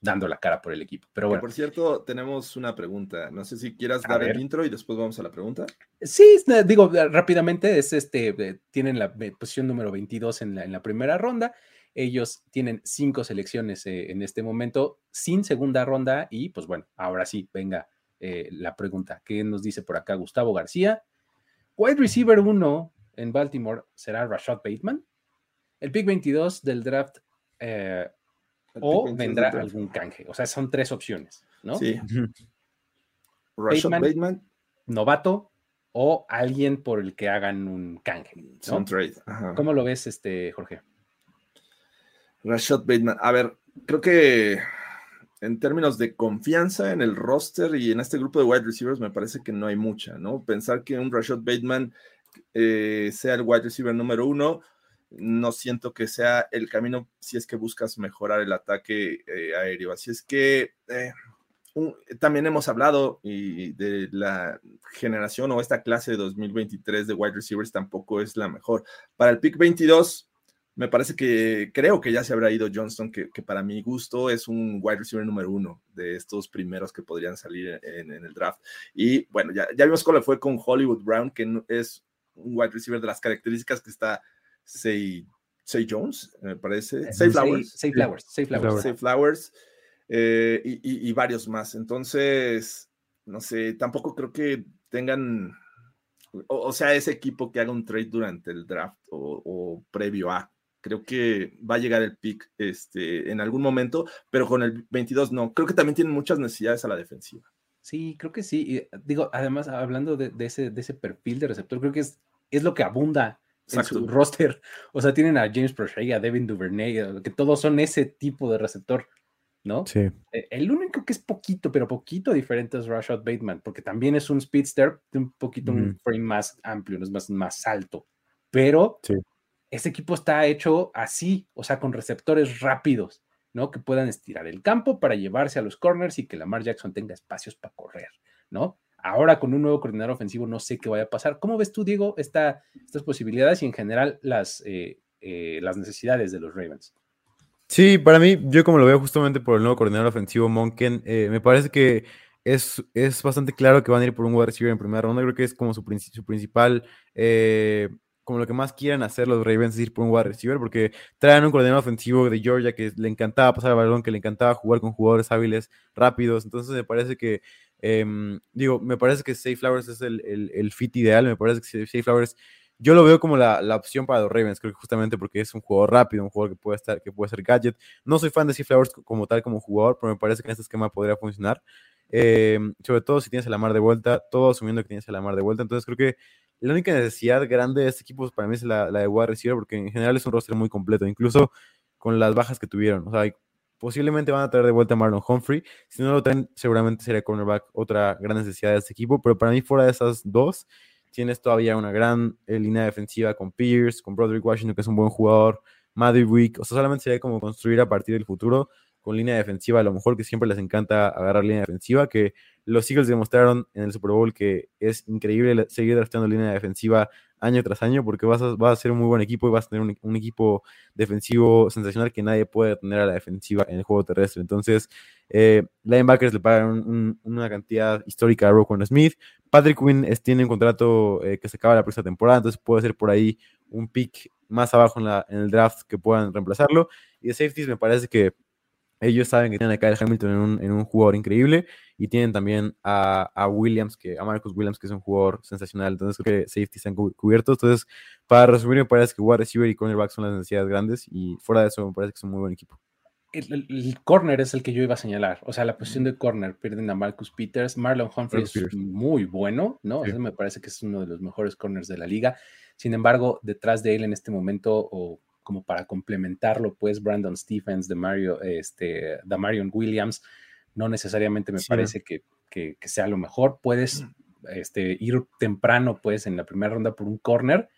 Dando la cara por el equipo. Pero bueno. por cierto, tenemos una pregunta. No sé si quieras dar el intro y después vamos a la pregunta. Sí, digo rápidamente, es este, tienen la posición número 22 en la, en la primera ronda. Ellos tienen cinco selecciones eh, en este momento sin segunda ronda y pues bueno, ahora sí, venga eh, la pregunta. ¿Qué nos dice por acá Gustavo García? Wide receiver 1 en Baltimore será Rashad Bateman. El pick 22 del draft eh, o vendrá algún canje. O sea, son tres opciones, ¿no? Sí. Rashad Bateman, novato, o alguien por el que hagan un canje. Un trade. ¿Cómo lo ves, este, Jorge? Rashad Bateman. A ver, creo que en términos de confianza en el roster y en este grupo de wide receivers, me parece que no hay mucha, ¿no? Pensar que un Rashad Bateman eh, sea el wide receiver número uno, no siento que sea el camino si es que buscas mejorar el ataque eh, aéreo. Así es que eh, también hemos hablado de la generación o esta clase de 2023 de wide receivers tampoco es la mejor. Para el pick 22, me parece que creo que ya se habrá ido Johnston, que, para mi gusto es un wide receiver número uno de estos primeros que podrían salir en, el draft. Y bueno, ya, ya vimos cómo le fue con Hollywood Brown, que es un wide receiver de las características que está Say, Say Jones, me parece. Say Flowers. Say Flowers. Say Flowers. Say Flowers. Eh, y, varios más. Entonces, no sé, tampoco creo que tengan, o, sea, ese equipo que haga un trade durante el draft o, previo a. Creo que va a llegar el pick este, en algún momento, pero con el 22 no. Creo que también tienen muchas necesidades a la defensiva. Sí, creo que sí. Y digo, además, hablando de, ese, de ese perfil de receptor, creo que es, es lo que abunda en su roster. O sea, tienen a James Prochet, a Devin Duvernay, que todos son ese tipo de receptor. ¿no? Sí. E, el único que es poquito, pero poquito diferente es Rashad Bateman, porque también es un speedster, un poquito un frame más amplio, no es más, más alto, pero ese equipo está hecho así, o sea, con receptores rápidos, ¿no? Que puedan estirar el campo para llevarse a los corners y que Lamar Jackson tenga espacios para correr, ¿no? Ahora con un nuevo coordinador ofensivo no sé qué vaya a pasar. ¿Cómo ves tú, Diego, esta, estas posibilidades y en general las, eh, eh, las necesidades de los Ravens? Sí, para mí, yo como lo veo justamente por el nuevo coordinador ofensivo, Monken, eh, me parece que es, es bastante claro que van a ir por un wide receiver en primera ronda. Creo que es como su, su principal, como lo que más quieran hacer los Ravens, es ir por un wide receiver, porque traen un coordinador ofensivo de Georgia que le encantaba pasar el balón, que le encantaba jugar con jugadores hábiles, rápidos. Entonces me parece que, em, digo, me parece que Safe Flowers es el, el, fit ideal. Me parece que Safe Flowers yo lo veo como la, la, opción para los Ravens, creo que justamente porque es un jugador rápido, un jugador que puede estar, que puede ser gadget. No soy fan de Steve Flowers como tal, como jugador, pero me parece que en este esquema podría funcionar. Eh, sobre todo si tienes a la mar de vuelta, todo asumiendo que tienes a la mar de vuelta. Entonces creo que la única necesidad grande de este equipo para mí es la, la de wide receiver, porque en general es un roster muy completo, incluso con las bajas que tuvieron. O sea, posiblemente van a traer de vuelta a Marlon Humphrey. Si no lo traen, seguramente sería cornerback otra gran necesidad de este equipo. Pero para mí, fuera de esas dos, Tienes todavía una gran eh, línea defensiva con Pierce, con Broderick Washington, que es un buen jugador, Wick. O sea, solamente sería como construir a partir del futuro con línea defensiva. A lo mejor que siempre les encanta agarrar línea defensiva, que los Eagles demostraron en el Super Bowl que es increíble seguir drafteando línea defensiva año tras año porque vas a, vas a ser un muy buen equipo y vas a tener un, equipo defensivo sensacional que nadie puede tener a la defensiva en el juego terrestre. Entonces, eh, linebackers le pagan una cantidad histórica a Roquan Smith. Patrick Quinn tiene un contrato eh, que se acaba la próxima temporada, entonces puede ser por ahí un pick más abajo en, en el draft que puedan reemplazarlo. Y de safeties me parece que ellos saben que tienen a Kyle Hamilton en un, en un jugador increíble y tienen también a, a, Williams, que, a Marcus Williams, que es un jugador sensacional. Entonces creo que safety están cubiertos. Entonces, para resumir, me parece que wide receiver y cornerback son las necesidades grandes y fuera de eso me parece que son muy buen equipo. El, corner es el que yo iba a señalar. O sea, la posición de corner pierden a Marcus Peters. Marlon Humphrey es muy bueno, ¿no? Eso me parece que es uno de los mejores corners de la liga. Sin embargo, detrás de él en este momento, o como para complementarlo, pues Brandon Stephens, de Mario, este, Marion Williams, no necesariamente me parece que, sea lo mejor. Puedes mm. este, ir temprano, pues, en la primera ronda por un corner,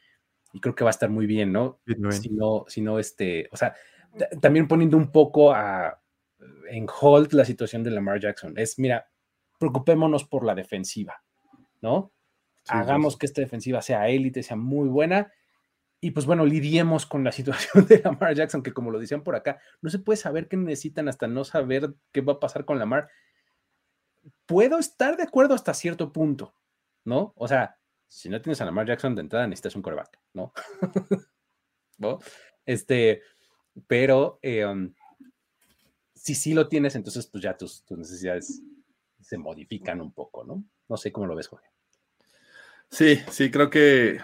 y creo que va a estar muy bien, ¿no? Si no, si no, este, o sea, también poniendo un poco a, en hold la situación de Lamar Jackson. Es, mira, preocupémonos por la defensiva, ¿no? Hagamos que esta defensiva sea élite, sea muy buena y pues bueno, lidiemos con la situación <laughs> de Lamar Jackson, que como lo decían por acá, no se puede saber qué necesitan hasta no saber qué va a pasar con Lamar. Puedo estar de acuerdo hasta cierto punto, ¿no? O sea, si no tienes a Lamar Jackson de entrada, necesitas un coreback, ¿no? <laughs> Este, pero um, si sí lo tienes, entonces pues ya tus, tus necesidades se modifican un poco, ¿no? No sé cómo lo ves, Jorge. Sí, sí, creo que eh,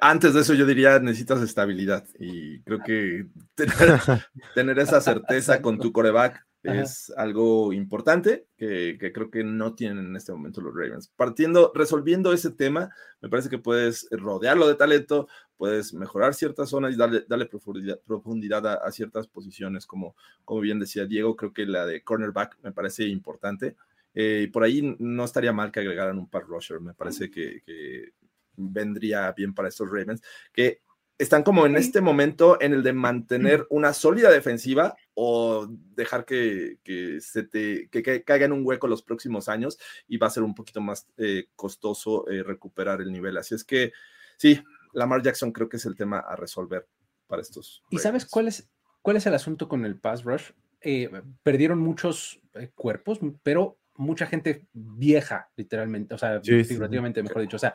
antes de eso yo diría necesitas estabilidad y creo que <laughs> tener, esa certeza con tu coreback Es algo importante que, creo que no tienen en este momento los Ravens. Partiendo, resolviendo ese tema, me parece que puedes rodearlo de talento, puedes mejorar ciertas zonas y darle, darle profundidad, a, ciertas posiciones, como, como bien decía Diego, creo que la de cornerback me parece importante. Eh, por ahí no estaría mal que agregaran un par rusher, me parece que, que vendría bien para estos Ravens, que están como en este momento en el de mantener <clears throat> una sólida defensiva o dejar que, se te que, caiga en un hueco los próximos años y va a ser un poquito más eh, costoso eh, recuperar el nivel. Así es que sí, Lamar Jackson creo que es el tema a resolver para estos. ¿Y sabes cuál es, cuál es el asunto con el pass rush? Eh, perdieron muchos cuerpos, pero mucha gente vieja, literalmente, o sea, figurativamente, mejor dicho. O sea,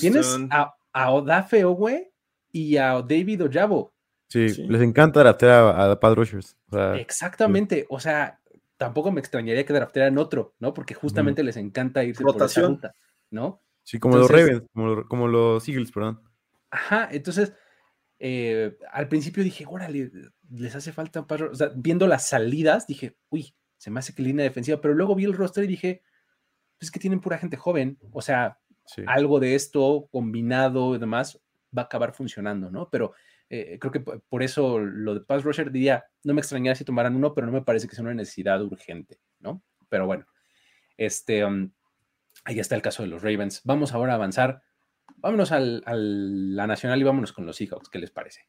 tienes a, a Odafe Owe y a David Ojabo. Sí, les encanta draftear a, a Pad Rushers. Exactamente, o sea, tampoco me extrañaría que draftearan otro, ¿no? Porque justamente les encanta irse por esa ruta, ¿no? Sí, como los Ravens, como, los Eagles, perdón. Ajá, entonces, eh, al principio dije, órale, les hace falta un par, o sea, viendo las salidas, dije, uy, se me hace que línea defensiva, pero luego vi el roster y dije, pues es que tienen pura gente joven, o sea, algo de esto combinado y demás va a acabar funcionando, ¿no? Pero eh, creo que por eso lo de Pass Rusher diría, no me extrañaría si tomaran uno, pero no me parece que sea una necesidad urgente, ¿no? Pero bueno, este, um, ahí está el caso de los Ravens. Vamos ahora a avanzar. Vámonos a la nacional y vámonos con los Seahawks, ¿qué les parece?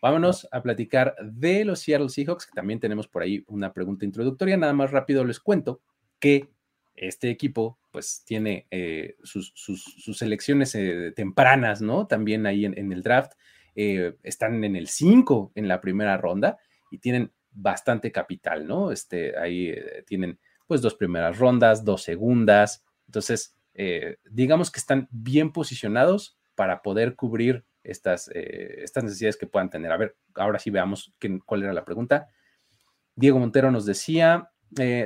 Vámonos a platicar de los Seattle Seahawks, que también tenemos por ahí una pregunta introductoria. Nada más rápido les cuento que este equipo pues tiene eh, sus, selecciones eh, tempranas, ¿no? También ahí en, el draft. Eh, están en el 5 en la primera ronda y tienen bastante capital, ¿no? Este, ahí tienen pues dos primeras rondas, dos segundas. Entonces, digamos que están bien posicionados para poder cubrir estas, estas necesidades que puedan tener. A ver, ahora sí veamos cuál era la pregunta. Diego Montero nos decía,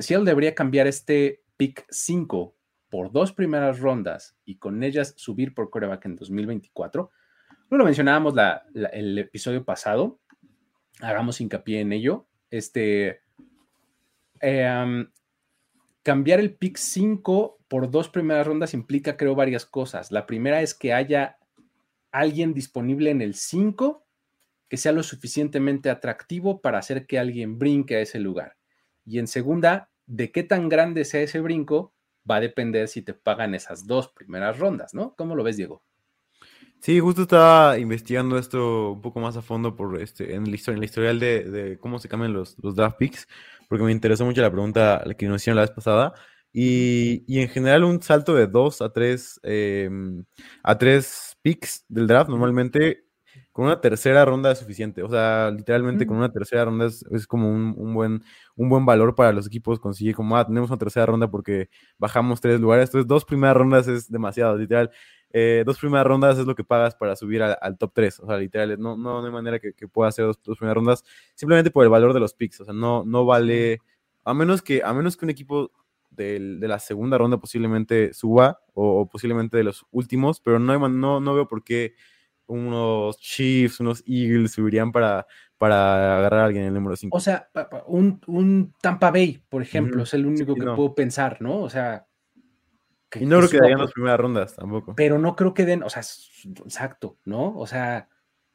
si él debería cambiar este pick 5 por dos primeras rondas y con ellas subir por coreback en 2024. No lo mencionábamos el episodio pasado, hagamos hincapié en ello. Este, em, cambiar el pick 5 por dos primeras rondas implica, creo, varias cosas. La primera es que haya alguien disponible en el 5 que sea lo suficientemente atractivo para hacer que alguien brinque a ese lugar. Y en segunda, de qué tan grande sea ese brinco va a depender si te pagan esas dos primeras rondas, ¿no? ¿Cómo lo ves, Diego? Sí, justo estaba investigando esto un poco más a fondo por este, en, el, en la historial de, cómo se cambian los, los, draft picks, porque me interesó mucho la pregunta que nos hicieron la vez pasada. Y, en general un salto de dos a tres, em, a tres picks del draft normalmente con una tercera ronda es suficiente. O sea, literalmente con una tercera ronda es, como un, buen, un buen valor para los equipos conseguir como, ah, tenemos una tercera ronda porque bajamos tres lugares. Entonces, dos primeras rondas es demasiado, literal. Eh, dos primeras rondas es lo que pagas para subir al, top 3. O sea, literal, no, no, hay manera que, pueda hacer dos, primeras rondas simplemente por el valor de los picks. O sea, no, no vale, a menos que, a menos que un equipo de la segunda ronda posiblemente suba o, posiblemente de los últimos, pero no, no, no veo por qué unos Chiefs, unos Eagles subirían para, para agarrar a alguien en el número 5. O sea, un, Tampa Bay, por ejemplo, es el único que puedo pensar, ¿no? O sea. y no creo que den las primeras rondas tampoco. Pero no creo que den, o sea, exacto, ¿no? O sea,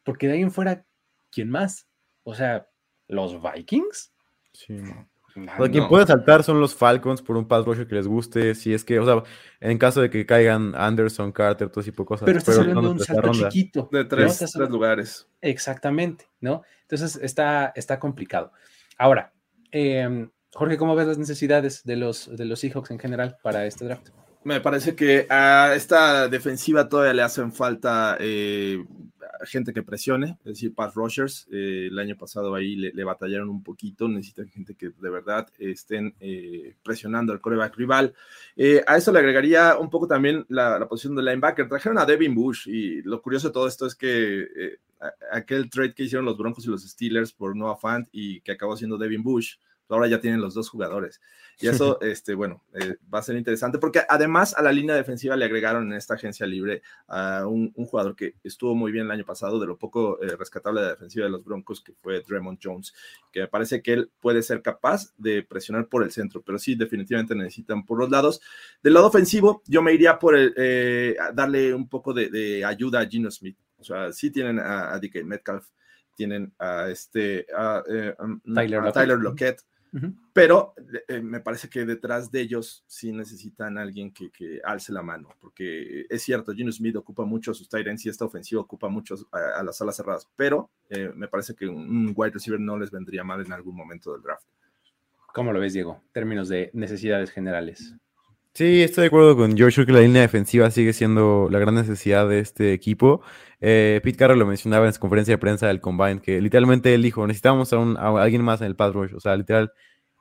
porque de ahí en fuera, ¿quién más? O sea, ¿los Vikings? Sí, no. O quien puede saltar son los Falcons por un pass rusher que les guste, si es que, o sea, en caso de que caigan Anderson, Carter, todo tipo de cosas. Pero estás hablando de un salto chiquito. De tres, lugares. Exactamente, ¿no? Entonces está, está complicado. Ahora, em, Jorge, ¿cómo ves las necesidades de los, de los Seahawks en general para este draft? Me parece que a esta defensiva todavía le hacen falta eh, gente que presione, es decir, pass rushers. Eh, el año pasado ahí le, batallaron un poquito, necesitan gente que de verdad estén eh, presionando al coreback rival. Eh, a eso le agregaría un poco también la, posición de linebacker. Trajeron a Devin Bush y lo curioso de todo esto es que aquel trade que hicieron los Broncos y los Steelers por Noah Fant y que acabó siendo Devin Bush, ahora ya tienen los dos jugadores. Y eso, <laughs> este, bueno, eh, va a ser interesante porque además a la línea defensiva le agregaron en esta agencia libre a un, jugador que estuvo muy bien el año pasado, de lo poco eh, rescatable de la defensiva de los Broncos, que fue Draymond Jones, que me parece que él puede ser capaz de presionar por el centro, pero sí, definitivamente necesitan por los lados. Del lado ofensivo, yo me iría por eh, darle un poco de, ayuda a Gino Smith. O sea, sí tienen a, a DK Metcalf, tienen a este a, um, Tyler, Lockett pero eh, me parece que detrás de ellos sí necesitan alguien que, que, alce la mano, porque es cierto, Gino Smith ocupa mucho sus Tyrants y esta ofensiva ocupa mucho a, las alas cerradas, pero eh, me parece que un, wide receiver no les vendría mal en algún momento del draft. ¿Cómo lo ves, Diego? Términos de necesidades generales. Sí, estoy de acuerdo con George. Que la línea defensiva sigue siendo la gran necesidad de este equipo. Eh, Pete Carroll lo mencionaba en su conferencia de prensa del Combine, que literalmente él dijo, necesitamos a, alguien más en el pass rush. O sea, literal,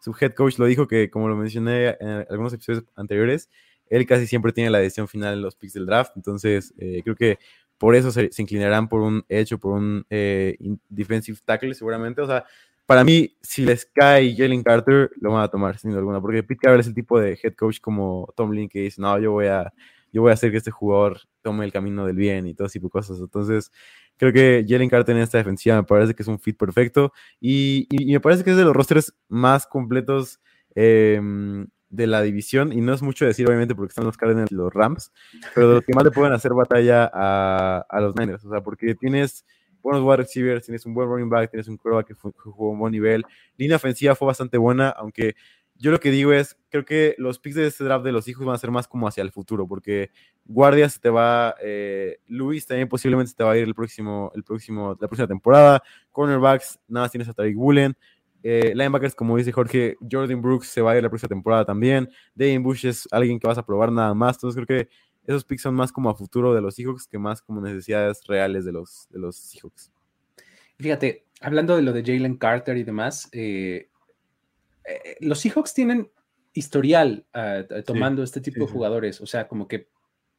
su head coach lo dijo que, como lo mencioné en algunos episodios anteriores, él casi siempre tiene la decisión final en los picks del draft. Entonces, eh, creo que por eso se, inclinarán por un hecho, por un eh, defensive tackle, seguramente. O sea, para mí, si les cae Jalen Carter, lo van a tomar, sin duda alguna, porque Pete Carroll es el tipo de head coach como Tom Lynn que dice, no, yo voy a, yo voy a hacer que este jugador tome el camino del bien y todo tipo de cosas. Entonces, creo que Jalen Carter en esta defensiva me parece que es un fit perfecto y, me parece que es de los rosters más completos em, de la división y no es mucho decir, obviamente, porque están los Cardinals y los Rams, pero de los que más le pueden hacer batalla a, a los Niners, o sea, porque tienes buenos wide receivers, tienes un buen running back, tienes un quarterback que, jugó a un buen nivel. Línea ofensiva fue bastante buena, aunque yo lo que digo es, creo que los picks de este draft de los hijos van a ser más como hacia el futuro, porque Guardia se te va, eh, Luis también posiblemente te va a ir el próximo, el próximo, la próxima temporada. Cornerbacks, nada más tienes a Tariq Bullen. Eh, linebackers, como dice Jorge, Jordan Brooks se va a ir la próxima temporada también. Dane Bush es alguien que vas a probar nada más. Entonces creo que esos picks son más como a futuro de los Seahawks que más como necesidades reales de los, de los Seahawks. Fíjate, hablando de lo de Jalen Carter y demás, eh, eh, los Seahawks tienen historial ah, tomando este tipo de jugadores, o sea, como que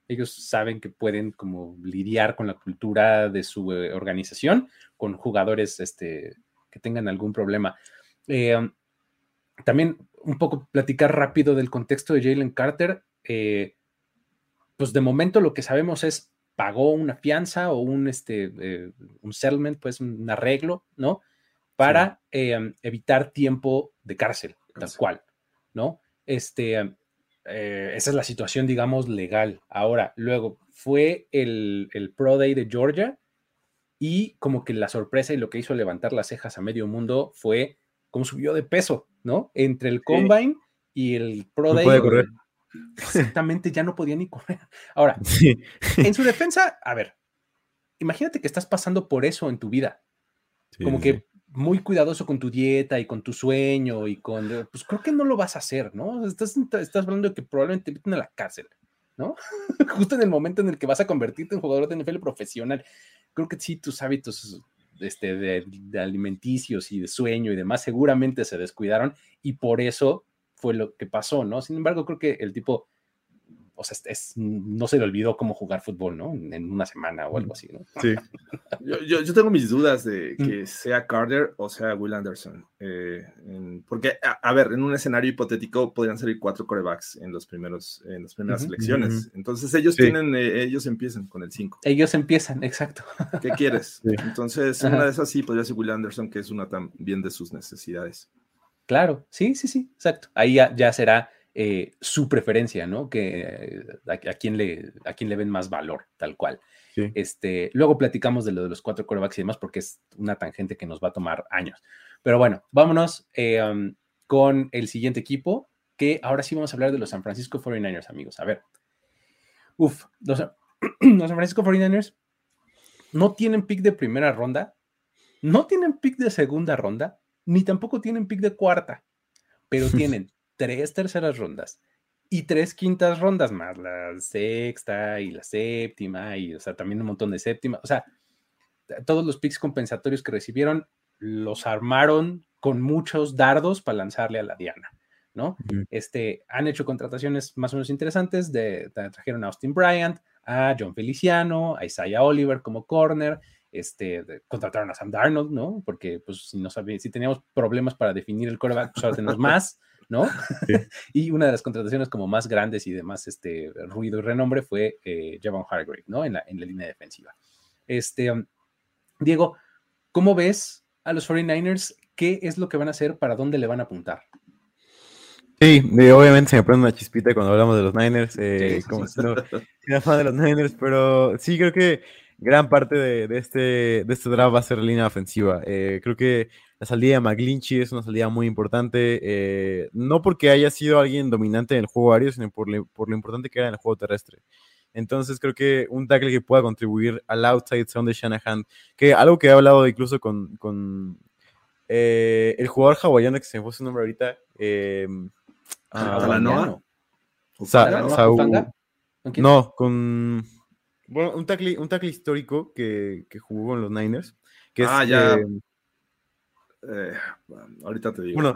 ellos saben que pueden como lidiar con la cultura de su eh, organización con jugadores este, que tengan algún problema. también un poco platicar rápido del contexto de Jalen Carter pues de momento lo que sabemos es pagó una fianza o un, este, eh, un settlement, pues un arreglo, ¿no? Para em, evitar tiempo de cárcel, tal cual, ¿no? Este, eh, esa es la situación, digamos, legal. Ahora, luego fue el, el, Pro Day de Georgia y como que la sorpresa y lo que hizo levantar las cejas a medio mundo fue cómo subió de peso, ¿no? Entre el Combine y el Pro Day. Exactamente, ya no podía ni correr. <laughs> Ahora, <laughs> en su defensa, a ver, imagínate que estás pasando por eso en tu vida. como que muy cuidadoso con tu dieta y con tu sueño y con, pues creo que no lo vas a hacer, ¿no? Estás, estás hablando de que probablemente te meten a la cárcel, ¿no? <laughs> Justo en el momento en el que vas a convertirte en jugador de NFL profesional. Creo que sí, tus hábitos este, de alimenticios y de sueño y demás seguramente se descuidaron y por eso fue lo que pasó, ¿no? Sin embargo, creo que el tipo, o sea, es, no se le olvidó cómo jugar fútbol, ¿no? En una semana o algo así, ¿no? Sí. <laughs> yo, yo, tengo mis dudas de mm. que sea Carter o sea Will Anderson. Eh, porque, a, ver, en un escenario hipotético podrían salir cuatro corebacks en, los primeros, en las primeras selecciones. Entonces ellos tienen, eh, ellos empiezan con el 5. Ellos empiezan, exacto. ¿Qué quieres? Entonces, una de esas sí podría ser Will Anderson, que es una también de sus necesidades. Claro, sí, sí, sí, exacto. Ahí ya, será eh, su preferencia, ¿no? Que a, quién le, a quién le ven más valor, tal cual. Este, luego platicamos de lo de los cuatro corebacks y demás, porque es una tangente que nos va a tomar años. Pero bueno, vámonos eh, um, con el siguiente equipo, que ahora sí vamos a hablar de los San Francisco 49ers, amigos. A ver. Uf, los, <clears throat> los San Francisco 49ers no tienen pick de primera ronda, no tienen pick de segunda ronda, ni tampoco tienen pick de cuarta, pero <laughs> tienen tres terceras rondas y tres quintas rondas más, la sexta y la séptima, y o sea, también un montón de séptima. O sea, todos los picks compensatorios que recibieron los armaron con muchos dardos para lanzarle a la Diana, ¿no? Este, han hecho contrataciones más o menos interesantes, de, trajeron a Austin Bryant, a John Feliciano, a Isaiah Oliver como corner, este, contrataron a Sam Darnold, ¿no? Porque pues si no sabía, si teníamos problemas para definir el coreback, pues ahora tenemos más, ¿no? <laughs> y una de las contrataciones como más grandes y de más este, ruido y renombre fue eh, Javon Hargrave, ¿no? En la, en la línea defensiva. Este, um, Diego, ¿cómo ves a los 49ers? ¿Qué es lo que van a hacer? ¿Para dónde le van a apuntar? Sí, obviamente se me prende una chispita cuando hablamos de los Niners, eh, como si no, fan de los Niners, pero sí creo que gran parte de, este, de este draft va a ser la línea ofensiva. Eh, creo que la salida de McGlinchey es una salida muy importante, eh, no porque haya sido alguien dominante en el juego aéreo, sino por, por, lo importante que era en el juego terrestre. Entonces creo que un tackle que pueda contribuir al outside sound de Shanahan, que algo que he hablado incluso con, con eh, el jugador hawaiano que se me fue su nombre ahorita, eh, ah, no, con bueno, un tackle, un tackle histórico que, que, jugó en los Niners. Que ah, ya. Eh, eh, ahorita te digo. Bueno,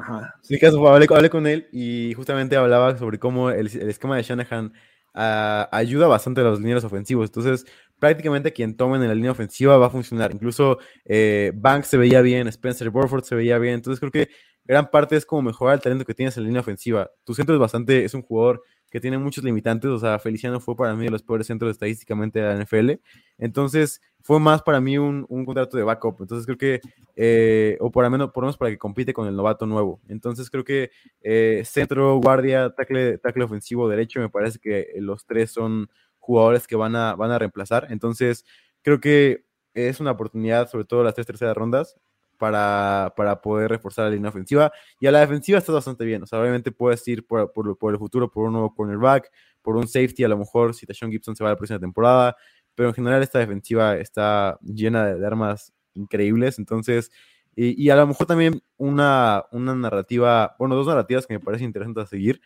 en caso, hablé, con él y justamente hablaba sobre cómo el, esquema de Shanahan ah, ayuda bastante a los lineros ofensivos. Entonces, prácticamente quien tomen en la línea ofensiva va a funcionar. Incluso eh, Banks se veía bien, Spencer Burford se veía bien. Entonces, creo que gran parte es como mejorar el talento que tienes en la línea ofensiva. Tu centro es bastante, es un jugador que tiene muchos limitantes, o sea, Feliciano fue para mí de los peores centros estadísticamente de la NFL, entonces fue más para mí un, contrato de backup, entonces creo que, eh, o por lo, menos, por menos para que compite con el novato nuevo, entonces creo que eh, centro, guardia, tackle, tackle ofensivo, derecho, me parece que los tres son jugadores que van a, van a reemplazar, entonces creo que es una oportunidad, sobre todo las tres terceras rondas, para, para, poder reforzar la línea ofensiva. Y a la defensiva está bastante bien. O sea, obviamente puedes ir por, por, el futuro por un nuevo cornerback, por un safety, a lo mejor si Tashon Gibson se va a la próxima temporada. Pero en general esta defensiva está llena de, armas increíbles. Entonces, y, a lo mejor también una, una narrativa, bueno, dos narrativas que me parecen interesantes a seguir.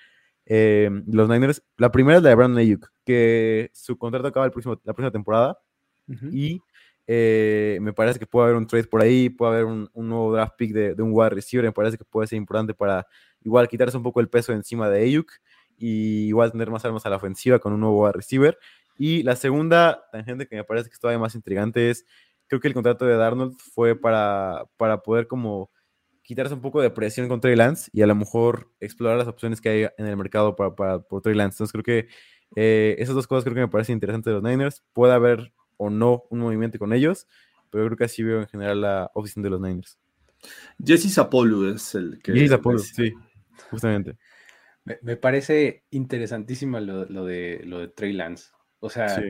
Eh, los Niners, la primera es la de Brandon Ayuk, que su contrato acaba el próximo, la próxima temporada. Y eh, me parece que puede haber un trade por ahí, puede haber un, nuevo draft pick de, un wide receiver. Me parece que puede ser importante para igual quitarse un poco el peso encima de Ayuk y igual tener más armas a la ofensiva con un nuevo wide receiver. Y la segunda tangente que me parece que es todavía más intrigante es, creo que el contrato de Darnold fue para, para poder como quitarse un poco de presión con Trey Lance y a lo mejor explorar las opciones que hay en el mercado para, para por Trey Lance. Entonces creo que eh, esas dos cosas creo que me parecen interesantes de los Niners. Puede haber o no un movimiento con ellos, pero creo que así veo en general la oficina de los Niners. Jesse Zapolu es el que... Jesse Zapolu, sí, justamente. Me, parece interesantísimo lo, de, lo de Trey Lance. O sea,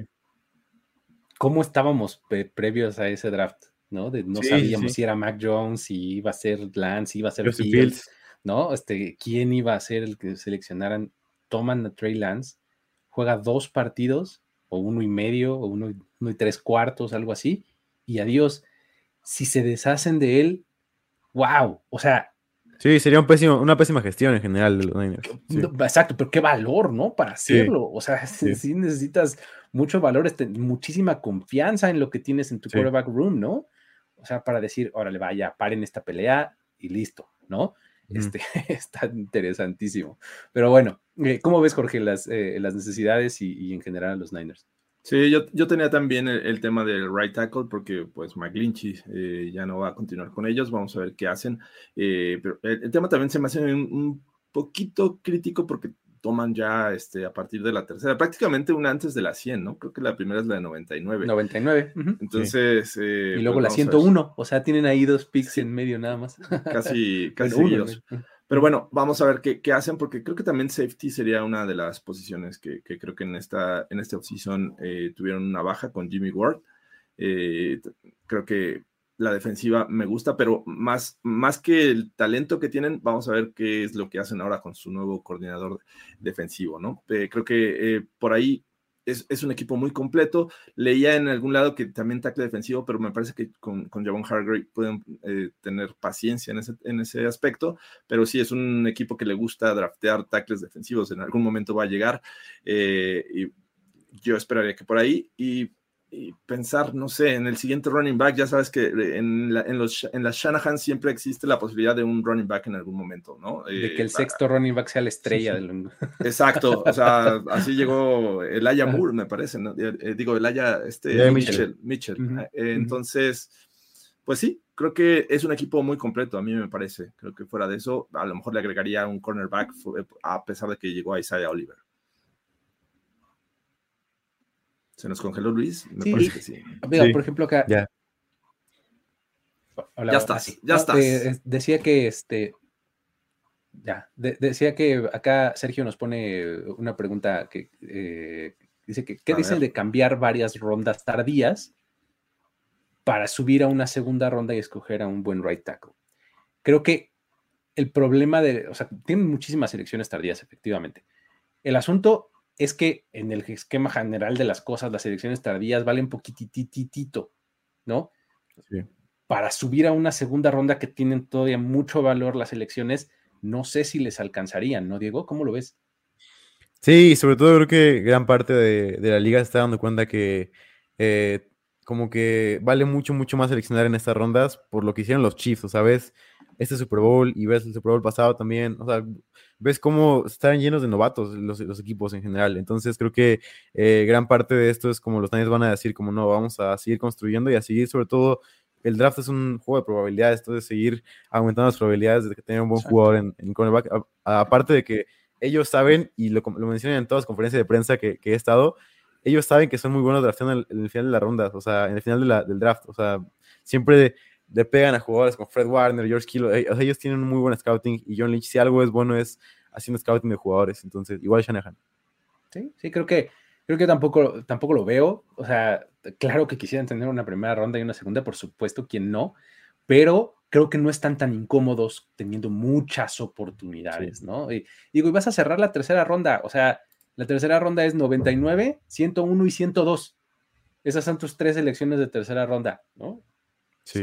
¿cómo estábamos previos a ese draft? ¿no? no sabíamos si era Mac Jones, si iba a ser Lance, si iba a ser Fields, ¿no? Este, ¿Quién iba a ser el que seleccionaran? Toman a Trey Lance, juega dos partidos o uno y medio, o uno, y tres cuartos, algo así, y adiós. Si se deshacen de él, wow, o sea. Sí, sería un pésimo, una pésima gestión en general de los Niners. Exacto, pero qué valor, ¿no? Para hacerlo. O sea, <laughs> sí. necesitas mucho valor, este, muchísima confianza en lo que tienes en tu quarterback room, ¿no? O sea, para decir, órale, vaya, paren esta pelea y listo, ¿no? Este, <laughs> está interesantísimo. Pero bueno, eh, ¿cómo ves, Jorge, las, eh, las necesidades y, en general los Niners? Sí, yo, yo tenía también el, tema del right tackle porque pues McGlinchey eh, ya no va a continuar con ellos, vamos a ver qué hacen. pero el, tema también se me hace un poquito crítico porque toman ya este, a partir de la tercera, prácticamente una antes de la 100, ¿no? Creo que la primera es la de 99. 99. Entonces... Eh, y luego pues la 101, o sea, tienen ahí dos picks en medio nada más. <laughs> Casi, casi Pero bueno, vamos a ver qué, qué, hacen, porque creo que también safety sería una de las posiciones que, que creo que en esta, en esta offseason eh, tuvieron una baja con Jimmy Ward. Eh, creo que la defensiva me gusta, pero más, más que el talento que tienen, vamos a ver qué es lo que hacen ahora con su nuevo coordinador defensivo, ¿no? Eh, creo que eh, por ahí es, un equipo muy completo. Leía en algún lado que también tackle defensivo, pero me parece que con, con Javon Hargrave pueden eh, tener paciencia en ese, en ese aspecto, pero sí es un equipo que le gusta draftear tackles defensivos, en algún momento va a llegar y yo esperaría que por ahí y y pensar, no sé, en el siguiente running back, ya sabes que en, en, los, en las Shanahan siempre existe la posibilidad de un running back en algún momento, ¿no? De que el eh, sexto running back sea la estrella del... <laughs> Exacto, o sea, así llegó Elijah Moore, me parece, ¿no? Eh, eh, digo, Elijah, este, Mitchell. Mitchell. entonces, pues sí, creo que es un equipo muy completo, a mí me parece. Creo que fuera de eso, a lo mejor le agregaría un cornerback, a pesar de que llegó a Isaiah Oliver. ¿Se nos congeló Luis? Me parece que sí. Por ejemplo, acá. Ya. ya estás, ya estás. Eh, decía que este. Ya, decía que acá Sergio nos pone una pregunta que eh, dice que, ¿qué dicen de cambiar varias rondas tardías para subir a una segunda ronda y escoger a un buen right tackle? Creo que el problema de, o sea, tienen muchísimas elecciones tardías, efectivamente. El asunto es que en el esquema general de las cosas, las elecciones tardías valen poquitititito, ¿no? Para subir a una segunda ronda que tienen todavía mucho valor las elecciones, no sé si les alcanzarían, ¿no, Diego? ¿Cómo lo ves? Sí, sobre todo creo que gran parte de, la liga está dando cuenta que eh, como que vale mucho, mucho más seleccionar en estas rondas por lo que hicieron los Chiefs, o sea, ves este Super Bowl y ves el Super Bowl pasado también, o sea, ves cómo están llenos de novatos los, equipos en general. Entonces creo que eh, gran parte de esto es como los Niners van a decir, como no, vamos a seguir construyendo y a seguir sobre todo el draft es un juego de probabilidades, esto de seguir aumentando las probabilidades de que tenga un buen jugador en, en cornerback. aparte de que ellos saben, y lo, lo, mencionan en todas las conferencias de prensa que, he estado, ellos saben que son muy buenos drafteando en el, final de la ronda, o sea, en el final del draft. O sea, siempre le pegan a jugadores como Fred Warner, George Kilo, eh, ellos tienen un muy buen scouting y John Lynch, si algo es bueno, es haciendo scouting de jugadores, entonces igual Shanahan. Sí, sí, creo que, creo que tampoco, tampoco lo veo, o sea, claro que quisieran tener una primera ronda y una segunda, por supuesto, quien no, pero creo que no están tan incómodos teniendo muchas oportunidades, ¿no? Y digo, y vas a cerrar la tercera ronda, o sea, la tercera ronda es 99, 101 y 102. Esas son tus tres elecciones de tercera ronda, ¿no?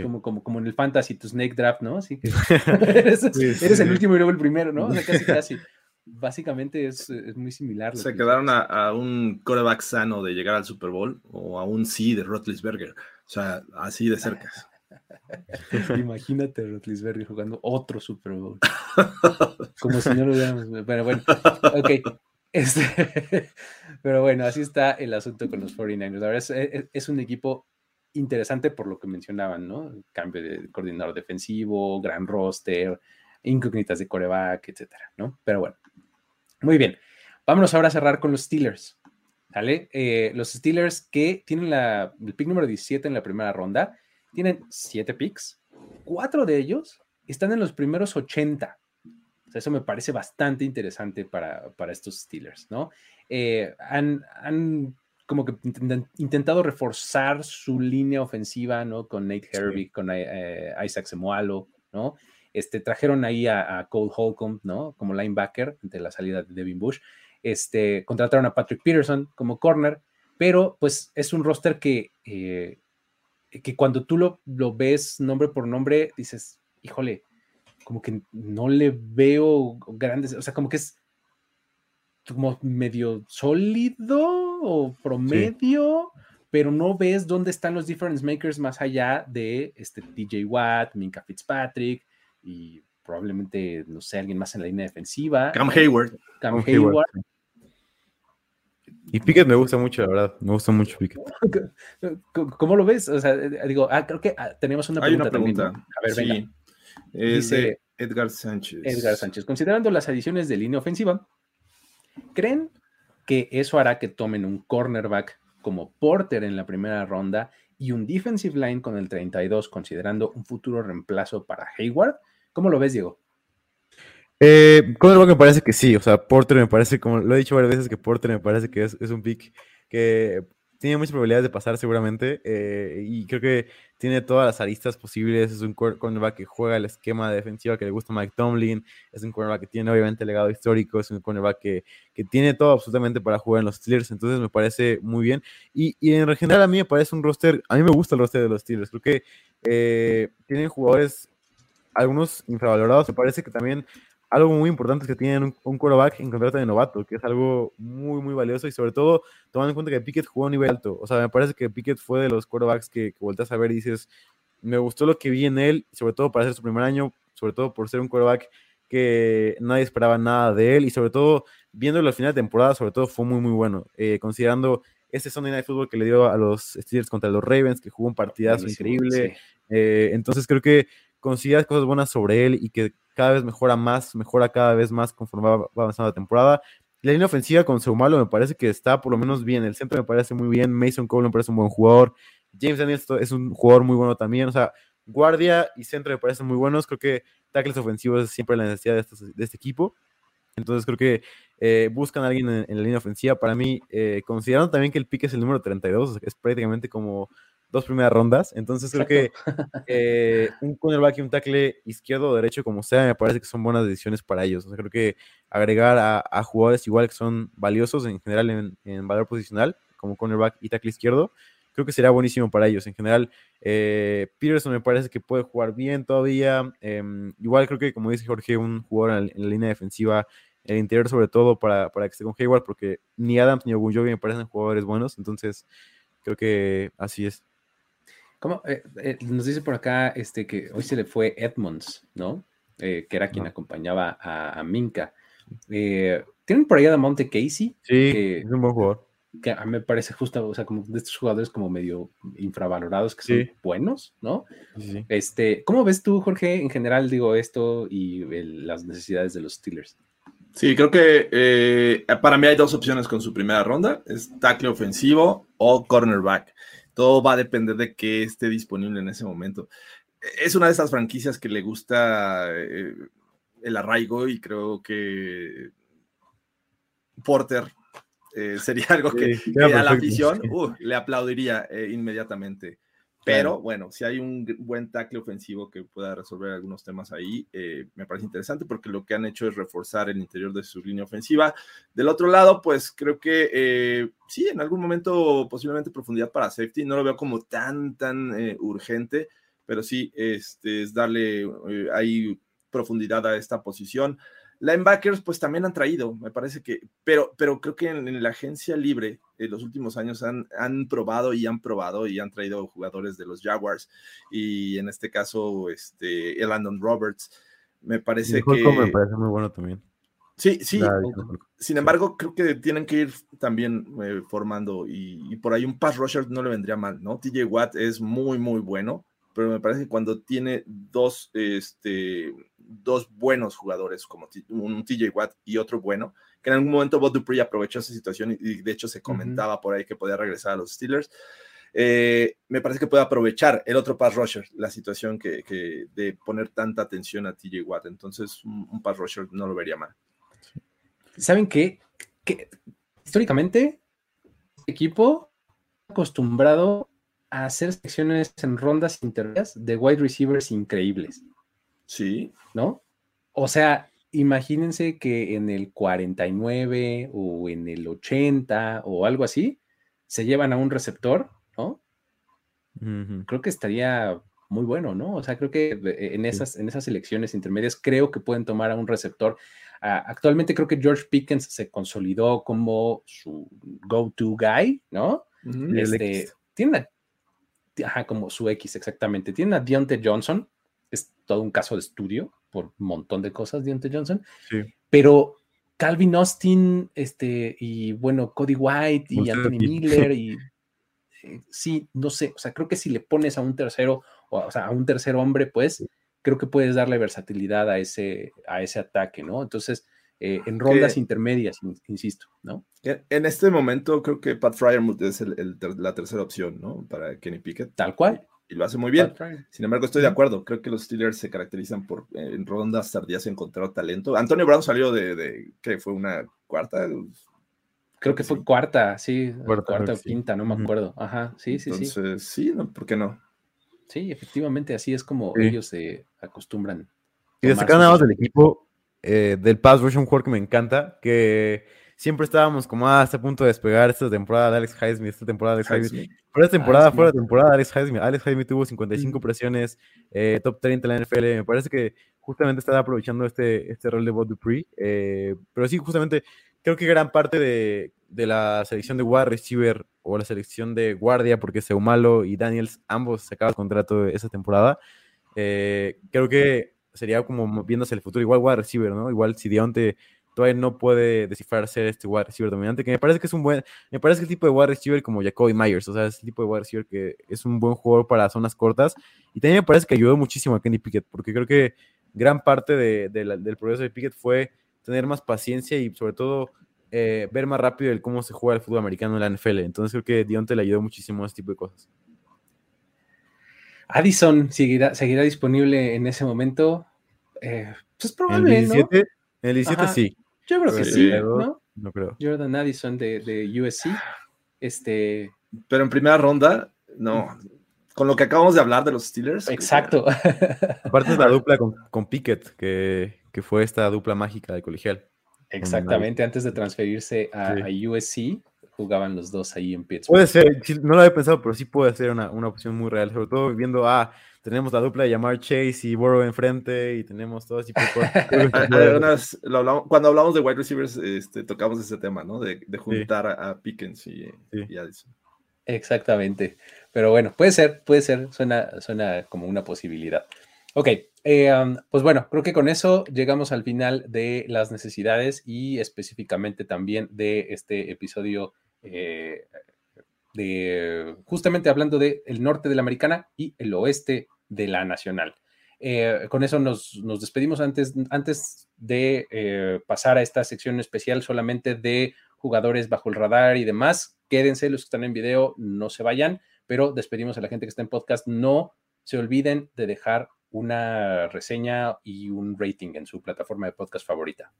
Como, como, como en el Fantasy, tu Snake Draft, ¿no? Así que <laughs> <laughs> eres, el último y luego el primero, ¿no? O sea, casi, <laughs> casi. Básicamente es, es muy similar. Se quedaron a, un coreback sano de llegar al Super Bowl o a un sí de Rotlisberger. O sea, así de cerca. Imagínate a Rotlisberger jugando otro Super Bowl. Como si no lo hubiéramos. Pero bueno, ok. Este, pero bueno, así está el asunto con los 49ers. Ahora es, es un equipo interesante por lo que mencionaban, ¿no? Cambio de coordinador defensivo, gran roster, incógnitas de coreback, etcétera, ¿no? Pero bueno, muy bien. Vámonos ahora a cerrar con los Steelers. ¿Vale? Eh, los Steelers que tienen la, el pick número 17 en la primera ronda, tienen 7 picks, 4 de ellos están en los primeros 80. O sea, eso me parece bastante interesante para, para estos Steelers, ¿no? Eh, han como que intentado reforzar su línea ofensiva, ¿no? Con Nate Herbig, con eh, Isaac Semualo, ¿no? Este, trajeron ahí a, Cole Holcomb, ¿no? Como linebacker ante la salida de Devin Bush. Este, contrataron a Patrick Peterson como corner, pero pues es un roster que, eh, que cuando tú lo, lo ves nombre por nombre, dices, híjole, como que no le veo grandes, o sea, como que es como medio sólido o promedio, pero no ves dónde están los difference makers más allá de este DJ Watt, Minka Fitzpatrick y probablemente, no sé, alguien más en la línea defensiva. Cam Hayward. Cam, Hayward. Y Pickett me gusta mucho, la verdad. Me gusta mucho Pickett. ¿Cómo lo ves? O sea, digo, ah, creo que ah, tenemos una pregunta. Hay una pregunta. A ver, venga. Dice Edgar Sánchez. Edgar Sánchez. Considerando las adiciones de línea ofensiva, ¿Creen que eso hará que tomen un cornerback como Porter en la primera ronda y un defensive line con el 32, considerando un futuro reemplazo para Hayward? ¿Cómo lo ves, Diego? Eh, cornerback me parece que sí, o sea, Porter me parece, como lo he dicho varias veces, que Porter me parece que es, es un pick que tiene muchas probabilidades de pasar seguramente eh, y creo que tiene todas las aristas posibles. Es un cornerback que juega el esquema de defensiva que le gusta a Mike Tomlin. Es un cornerback que tiene obviamente legado histórico. Es un cornerback que, que tiene todo absolutamente para jugar en los Steelers. Entonces me parece muy bien. Y, y, en general a mí me parece un roster, a mí me gusta el roster de los Steelers. Creo que eh, tienen jugadores, algunos infravalorados. Me parece que también algo muy importante es que tienen un, un quarterback en contrato de novato, que es algo muy, muy valioso y sobre todo tomando en cuenta que Pickett jugó a un nivel alto. O sea, me parece que Pickett fue de los quarterbacks que, que volteas a ver y dices, me gustó lo que vi en él, sobre todo para ser su primer año, sobre todo por ser un quarterback que nadie esperaba nada de él y sobre todo viéndolo al final de temporada, sobre todo fue muy, muy bueno, eh, considerando ese Sunday Night Football que le dio a los Steelers contra los Ravens, que jugó un partidazo increíble. Eh, entonces creo que consideras cosas buenas sobre él y que cada vez mejora más, mejora cada vez más conforme va, avanzando la temporada. La línea ofensiva con Seumalo me parece que está por lo menos bien. El centro me parece muy bien. Mason Cole me parece un buen jugador. James Daniels es un jugador muy bueno también. O sea, guardia y centro me parecen muy buenos. Creo que tackles ofensivos es siempre la necesidad de, este equipo. Entonces creo que eh, buscan a alguien en, la línea ofensiva. Para mí, eh, considerando también que el pick es el número 32, es prácticamente como dos primeras rondas. Entonces creo que eh, un cornerback y un tackle izquierdo o derecho, como sea, me parece que son buenas decisiones para ellos. O sea, creo que agregar a, jugadores igual que son valiosos en general en, en valor posicional, como cornerback y tackle izquierdo, creo que será buenísimo para ellos. En general, eh, Peterson me parece que puede jugar bien todavía. Em, igual creo que, como dice Jorge, un jugador en, la línea defensiva, el interior sobre todo, para, para que esté con Hayward, porque ni Adams ni Ogunjobi me parecen jugadores buenos. Entonces, creo que así es. ¿Cómo? Eh, eh, nos dice por acá este, que hoy se le fue Edmonds, ¿no? que era quien acompañaba a, Minka. ¿Tienen por ahí a Monte Casey? Sí, es un buen jugador que a mí me parece justo, o sea, como de estos jugadores como medio infravalorados que son buenos, ¿no? Este, ¿cómo ves tú, Jorge, en general, digo, esto y las necesidades de los Steelers? Sí, creo que eh, para mí hay dos opciones con su primera ronda, es tackle ofensivo o cornerback. Todo va a depender de qué esté disponible en ese momento. Es una de esas franquicias que le gusta eh, el arraigo y creo que Porter eh, sería algo que, a la afición uh, le aplaudiría eh, inmediatamente. Pero bueno, si hay un buen tackle ofensivo que pueda resolver algunos temas ahí, eh, me parece interesante porque lo que han hecho es reforzar el interior de su línea ofensiva. Del otro lado, pues creo que sí, en algún momento posiblemente profundidad para safety. No lo veo como tan, tan urgente, pero sí este, es darle ahí profundidad a esta posición. Linebackers, pues también han traído, me parece que, pero, pero creo que en, la agencia libre en los últimos años han, han, probado y han probado y han traído jugadores de los Jaguars y en este caso, este, Elandon Roberts, me parece que... Me parece muy bueno también. Sí, sí. Sin embargo, creo que tienen que ir también eh, formando y, y, por ahí un pass rusher no le vendría mal, ¿no? TJ Watt es muy, muy bueno, pero me parece que cuando tiene dos, este, dos buenos jugadores, como un TJ Watt y otro bueno, que en algún momento Bob Dupree aprovechó esa situación y, de hecho se comentaba por ahí que podía regresar a los Steelers. Eh, me parece que puede aprovechar el otro pass rusher, la situación que, de poner tanta atención a TJ Watt. Entonces, un, pass rusher no lo vería mal. ¿Saben qué? Que históricamente, equipo acostumbrado a hacer secciones en rondas intermedias de wide receivers increíbles. Sí. ¿No? O sea, imagínense que en el 49 o en el 80 o algo así, se llevan a un receptor, ¿no? Creo que estaría muy bueno, ¿no? O sea, creo que en esas, en esas elecciones intermedias creo que pueden tomar a un receptor. actualmente creo que George Pickens se consolidó como su go-to guy, ¿no? este, tiene una, ajá, como su X, exactamente. Tiene a Deontay Johnson, es todo un caso de estudio por un montón de cosas, Deontay Johnson. Sí. Pero Calvin Austin, este, y bueno, Cody White y Anthony Miller, y <laughs> eh, sí, no sé, o sea, creo que si le pones a un tercero, o, sea, a un tercer hombre, pues creo que puedes darle versatilidad a ese, a ese ataque, ¿no? Entonces, eh, en rondas intermedias, insisto, ¿no? En este momento creo que Pat Fryermuth es la tercera opción, ¿no? Para Kenny Pickett. Tal cual y lo hace muy bien. Sin embargo, estoy de acuerdo. Creo que los Steelers se caracterizan por en rondas tardías encontrar talento. Antonio Brown salió de, de ¿qué fue? ¿Una cuarta? Creo que fue cuarta, sí, cuarta, o quinta, no me acuerdo. Ajá, sí, sí, sí. Entonces, sí, no, ¿por qué no? Sí, efectivamente, así es como ellos se acostumbran. Y destacar nada más del equipo eh, del Pass Rush, un jugador que me encanta, que siempre estábamos como ah, hasta a punto de despegar esta temporada de Alex Highsmith, esta temporada de Alex Highsmith. Pero esta temporada, fuera de temporada, Alex Highsmith, Alex Highsmith tuvo 55 presiones, eh, top 30 en la NFL. Me parece que justamente está aprovechando este, este rol de Bob Dupree. Eh, pero sí, justamente creo que gran parte de, de, la selección de wide receiver o la selección de guardia, porque Seumalo y Daniels ambos se acaban el contrato esa temporada, eh, creo que sería como viéndose el futuro, igual wide receiver, ¿no? Igual si Dionte todavía no puede descifrar ser este wide receiver dominante, que me parece que es un buen, me parece que el tipo de wide receiver como Jacoby Myers, o sea, es el tipo de wide receiver que es un buen jugador para zonas cortas, y también me parece que ayudó muchísimo a Kenny Pickett, porque creo que gran parte de, del progreso de Pickett fue tener más paciencia y sobre todo eh, ver más rápido el cómo se juega el fútbol americano en la NFL, entonces creo que Dionte le ayudó muchísimo a este tipo de cosas. Addison seguirá, seguirá disponible en ese momento. Eh, pues probable, el 17, En el 17 sí. Yo creo que sí, ¿no? No creo. Jordan Addison de, de, USC. Este. Pero en primera ronda, no. Con lo que acabamos de hablar de los Steelers. Exacto. <laughs> Aparte es la dupla con, con Pickett, que, que, fue esta dupla mágica de colegial. Exactamente, antes de transferirse a, a, USC, jugaban los dos ahí en Pittsburgh. Puede ser, no lo había pensado, pero sí puede ser una, una opción muy real, sobre todo viendo a. Ah, tenemos la dupla de llamar Chase y Burrow enfrente y tenemos todo <laughs> así. cuando hablamos de wide receivers, este, tocamos ese tema, ¿no? De, de juntar a, Pickens y, y, Addison. Exactamente. Pero bueno, puede ser, puede ser, suena, suena como una posibilidad. Ok, eh, um, pues bueno, creo que con eso llegamos al final de las necesidades y específicamente también de este episodio eh, de justamente hablando de el norte de la americana y el oeste de la nacional. Eh, con eso nos, despedimos antes, antes de eh, pasar a esta sección especial solamente de jugadores bajo el radar y demás. Quédense los que están en video, no se vayan, pero despedimos a la gente que está en podcast. No se olviden de dejar una reseña y un rating en su plataforma de podcast favorita.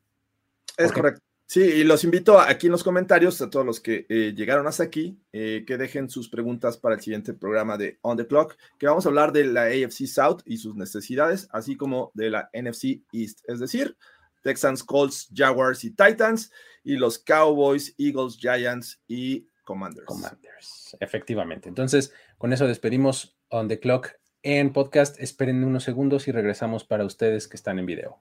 Es correcto. Sí, y los invito aquí en los comentarios a todos los que eh, llegaron hasta aquí, eh, que dejen sus preguntas para el siguiente programa de On the Clock, que vamos a hablar de la AFC South y sus necesidades, así como de la NFC East, es decir, Texans, Colts, Jaguars y Titans, y los Cowboys, Eagles, Giants y Commanders. Commanders, efectivamente. Entonces, con eso despedimos On the Clock en podcast. Esperen unos segundos y regresamos para ustedes que están en video.